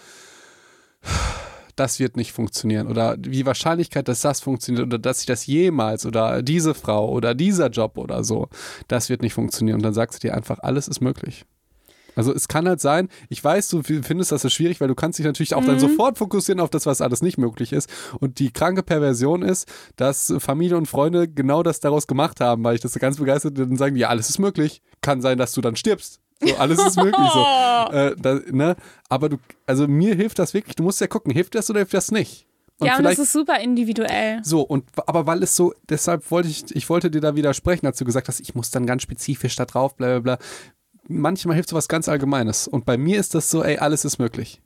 das wird nicht funktionieren oder wie Wahrscheinlichkeit, dass das funktioniert oder dass ich das jemals oder diese Frau oder dieser Job oder so, das wird nicht funktionieren. Und dann sagst du dir einfach, alles ist möglich. Also es kann halt sein, ich weiß, du findest das so schwierig, weil du kannst dich natürlich auch dann Mhm. sofort fokussieren auf das, was alles nicht möglich ist. Und die kranke Perversion ist, dass Familie und Freunde genau das daraus gemacht haben, weil ich das so ganz begeistert bin und sagen, ja, alles ist möglich. Kann sein, dass du dann stirbst. So, alles ist möglich. So. Äh, da, ne? Aber du, also mir hilft das wirklich. Du musst ja gucken, hilft das oder hilft das nicht? Und ja, und das ist super individuell. so, und aber weil es so, deshalb wollte ich, ich wollte dir da widersprechen, als du gesagt hast, ich muss dann ganz spezifisch da drauf, bla bla bla. Manchmal hilft sowas ganz Allgemeines. Und bei mir ist das so, ey, alles ist möglich.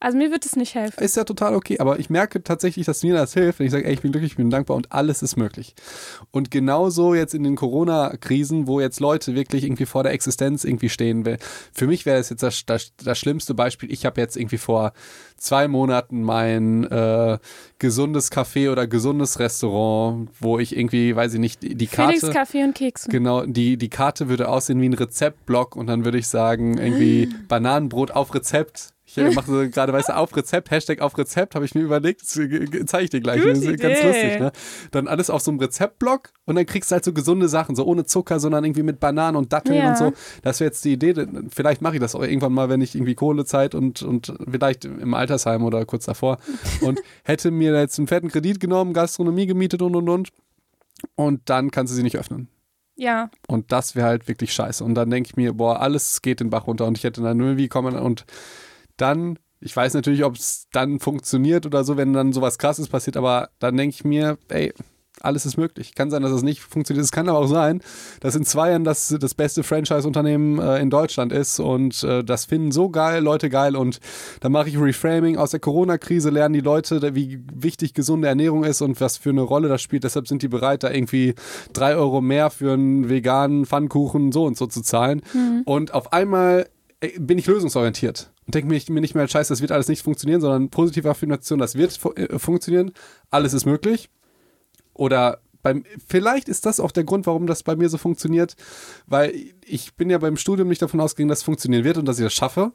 Also mir wird es nicht helfen. Ist ja total okay, aber ich merke tatsächlich, dass mir das hilft, wenn ich sage, ey, ich bin glücklich, ich bin dankbar und alles ist möglich. Und genauso jetzt in den Corona-Krisen, wo jetzt Leute wirklich irgendwie vor der Existenz irgendwie stehen will. Für mich wäre das jetzt das, das, das schlimmste Beispiel. Ich habe jetzt irgendwie vor zwei Monaten mein äh, gesundes Café oder gesundes Restaurant, wo ich irgendwie, weiß ich nicht, die Felix Karte. Kaffee und Kekse. Genau, die, die Karte würde aussehen wie ein Rezeptblock und dann würde ich sagen, irgendwie Bananenbrot auf Rezept. Ich äh, mache gerade, weißt du, auf Rezept, Hashtag auf Rezept, habe ich mir überlegt, das äh, zeige ich dir gleich. Gute das ist ganz Idee. lustig, ne? Dann alles auf so einem Rezeptblock und dann kriegst du halt so gesunde Sachen, so ohne Zucker, sondern irgendwie mit Bananen und Datteln Ja. und so. Das wäre jetzt die Idee. Vielleicht mache ich das auch irgendwann mal, wenn ich irgendwie Kohlezeit und, und vielleicht im Altersheim oder kurz davor. Und hätte mir jetzt einen fetten Kredit genommen, Gastronomie gemietet und und und. Und dann kannst du sie nicht öffnen. Ja, Und das wäre halt wirklich scheiße. Und dann denke ich mir, boah, alles geht den Bach runter und ich hätte dann irgendwie kommen und dann, ich weiß natürlich, ob es dann funktioniert oder so, wenn dann sowas krasses passiert, aber dann denke ich mir, ey, alles ist möglich. Kann sein, dass es nicht funktioniert. Es kann aber auch sein, dass in zwei Jahren das das beste Franchise-Unternehmen äh, in Deutschland ist und äh, das finden so geil, Leute geil und dann mache ich Reframing. Aus der Corona-Krise lernen die Leute, wie wichtig gesunde Ernährung ist und was für eine Rolle das spielt. Deshalb sind die bereit, da irgendwie drei Euro mehr für einen veganen Pfannkuchen so und so zu zahlen. Und auf einmal bin ich lösungsorientiert und denke mir, mir nicht mehr, scheiße, das wird alles nicht funktionieren, sondern positive Affirmation, das wird fu äh, funktionieren, alles ist möglich. Oder beim, vielleicht ist das auch der Grund, warum das bei mir so funktioniert, weil ich bin ja beim Studium nicht davon ausgegangen, dass es funktionieren wird und dass ich das schaffe.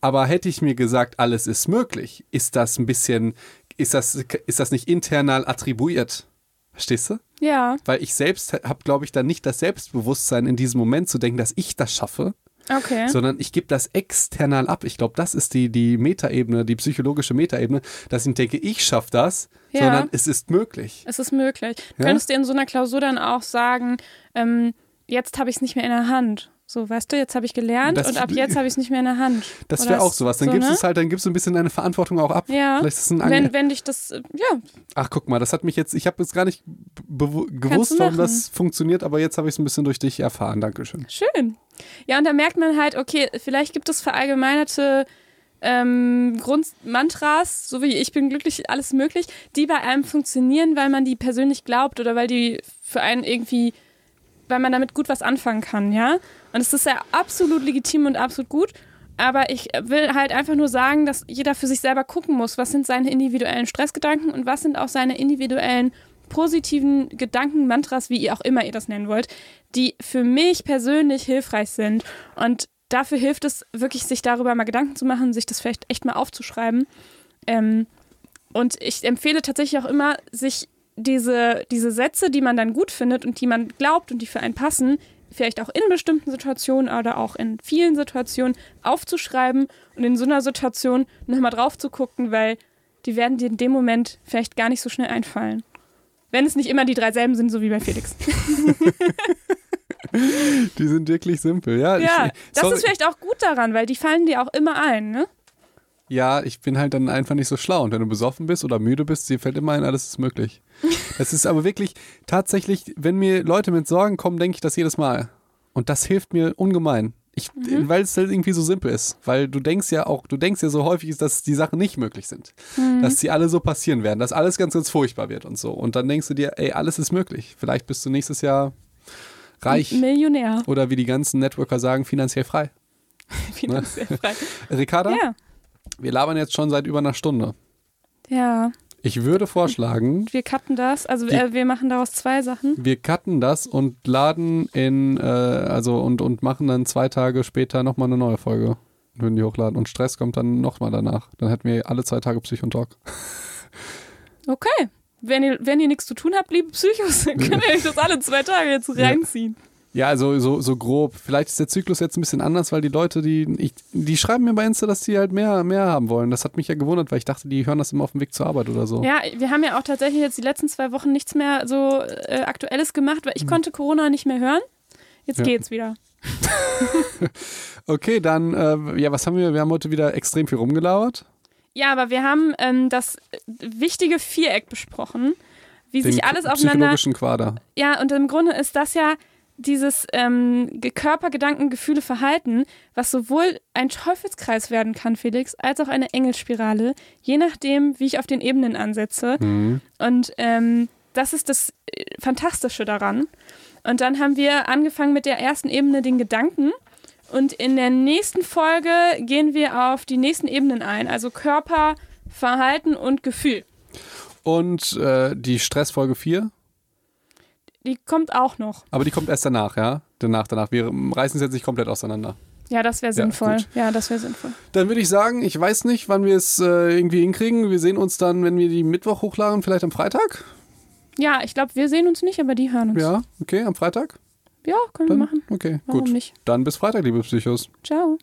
Aber hätte ich mir gesagt, alles ist möglich, ist das ein bisschen, ist das, ist das nicht internal attribuiert? Verstehst du? ja, Weil ich selbst habe, glaube ich, dann nicht das Selbstbewusstsein in diesem Moment zu denken, dass ich das schaffe, okay. sondern ich gebe das external ab. Ich glaube, das ist die, die Metaebene, die psychologische Metaebene, dass ich denke, ich schaffe das, Ja. sondern es ist möglich. Es ist möglich. Du Ja? könntest dir in so einer Klausur dann auch sagen, ähm, jetzt habe ich es nicht mehr in der Hand. So, weißt du, jetzt habe ich gelernt Das- und ab jetzt habe ich es nicht mehr in der Hand. Das wäre auch sowas. Dann so, gibst du ne? es halt, dann gibst du ein bisschen deine Verantwortung auch ab. Ja. Vielleicht ist es ein Ange Wenn, wenn dich das, äh, ja, Ach, guck mal, das hat mich jetzt, ich habe jetzt gar nicht gewusst, warum das funktioniert, aber jetzt habe ich es ein bisschen durch dich erfahren. Dankeschön. Schön. Ja, und da merkt man halt, okay, vielleicht gibt es verallgemeinerte ähm, Grundmantras, so wie ich bin glücklich, alles möglich, die bei einem funktionieren, weil man die persönlich glaubt oder weil die für einen irgendwie, weil man damit gut was anfangen kann, ja. Und es ist ja absolut legitim und absolut gut. Aber ich will halt einfach nur sagen, dass jeder für sich selber gucken muss, was sind seine individuellen Stressgedanken und was sind auch seine individuellen positiven Gedanken, Mantras, wie ihr auch immer ihr das nennen wollt, die für mich persönlich hilfreich sind. Und dafür hilft es wirklich, sich darüber mal Gedanken zu machen, sich das vielleicht echt mal aufzuschreiben. Ähm, und ich empfehle tatsächlich auch immer, sich diese, diese Sätze, die man dann gut findet und die man glaubt und die für einen passen, vielleicht auch in bestimmten Situationen oder auch in vielen Situationen aufzuschreiben und in so einer Situation nochmal drauf zu gucken, weil die werden dir in dem Moment vielleicht gar nicht so schnell einfallen. Wenn es nicht immer die drei selben sind, so wie bei Felix. Die sind wirklich simpel, ja. Ja, ich, das ist vielleicht auch gut daran, weil die fallen dir auch immer ein, ne? Ja, ich bin halt dann einfach nicht so schlau. Und wenn du besoffen bist oder müde bist, dir fällt immer ein, alles ist möglich. Es ist aber wirklich tatsächlich, wenn mir Leute mit Sorgen kommen, denke ich das jedes Mal. Und das hilft mir ungemein. Ich, Mhm. Weil es halt irgendwie so simpel ist. Weil du denkst ja auch, du denkst ja so häufig, dass die Sachen nicht möglich sind. Mhm. Dass sie alle so passieren werden, dass alles ganz, ganz furchtbar wird und so. Und dann denkst du dir, ey, alles ist möglich. Vielleicht bist du nächstes Jahr reich. Millionär. Oder wie die ganzen Networker sagen, finanziell frei. Finanziell frei. Ricarda, Ja. Wir labern jetzt schon seit über einer Stunde. Ja. Ich würde vorschlagen, Wir cutten das. Also Die- äh, wir machen daraus zwei Sachen. wir cutten das und laden in, äh, also und, und machen dann zwei Tage später nochmal eine neue Folge. Würden die hochladen. Und Stress kommt dann nochmal danach. Dann hätten wir alle zwei Tage Psychontalk. Okay. Wenn ihr, wenn ihr nichts zu tun habt, liebe Psychos, dann könnt ihr euch das alle zwei Tage jetzt reinziehen. Ja, also so, so grob. Vielleicht ist der Zyklus jetzt ein bisschen anders, weil die Leute, die, ich, die schreiben mir bei Insta, dass die halt mehr, mehr haben wollen. Das hat mich ja gewundert, weil ich dachte, die hören das immer auf dem Weg zur Arbeit oder so. Ja, wir haben ja auch tatsächlich jetzt die letzten zwei Wochen nichts mehr so äh, Aktuelles gemacht, weil ich konnte Corona nicht mehr hören. Jetzt Ja. geht's wieder. Okay, dann, äh, ja, was haben wir? Wir haben heute wieder extrem viel rumgelauert. Ja, aber wir haben ähm, das wichtige Viereck besprochen, wie Den sich alles aufeinander. psychologischen Quader. Ja, und im Grunde ist das ja dieses ähm, Körper, Gedanken, Gefühle, Verhalten, was sowohl ein Teufelskreis werden kann, Felix, als auch eine Engelspirale, je nachdem, wie ich auf den Ebenen ansetze. Mhm. Und ähm, das ist das äh, Fantastische daran. Und dann haben wir angefangen mit der ersten Ebene, den Gedanken. Und in der nächsten Folge gehen wir auf die nächsten Ebenen ein, also Körper, Verhalten und Gefühl. Und äh, die Stressfolge 4, Die kommt auch noch. aber die kommt erst danach, ja? Danach, danach. Wir reißen es jetzt nicht komplett auseinander. Ja, das wäre Ja, sinnvoll. gut. Ja, das wäre sinnvoll. Dann würde ich sagen, ich weiß nicht, wann wir es äh, irgendwie hinkriegen. Wir sehen uns dann, wenn wir die Mittwoch hochladen, vielleicht am Freitag? Ja, ich glaube, wir sehen uns nicht, aber die hören uns. Ja, okay, am Freitag? Ja, können Dann, wir machen. Okay, Warum gut. nicht? Dann bis Freitag, liebe Psychos. Ciao.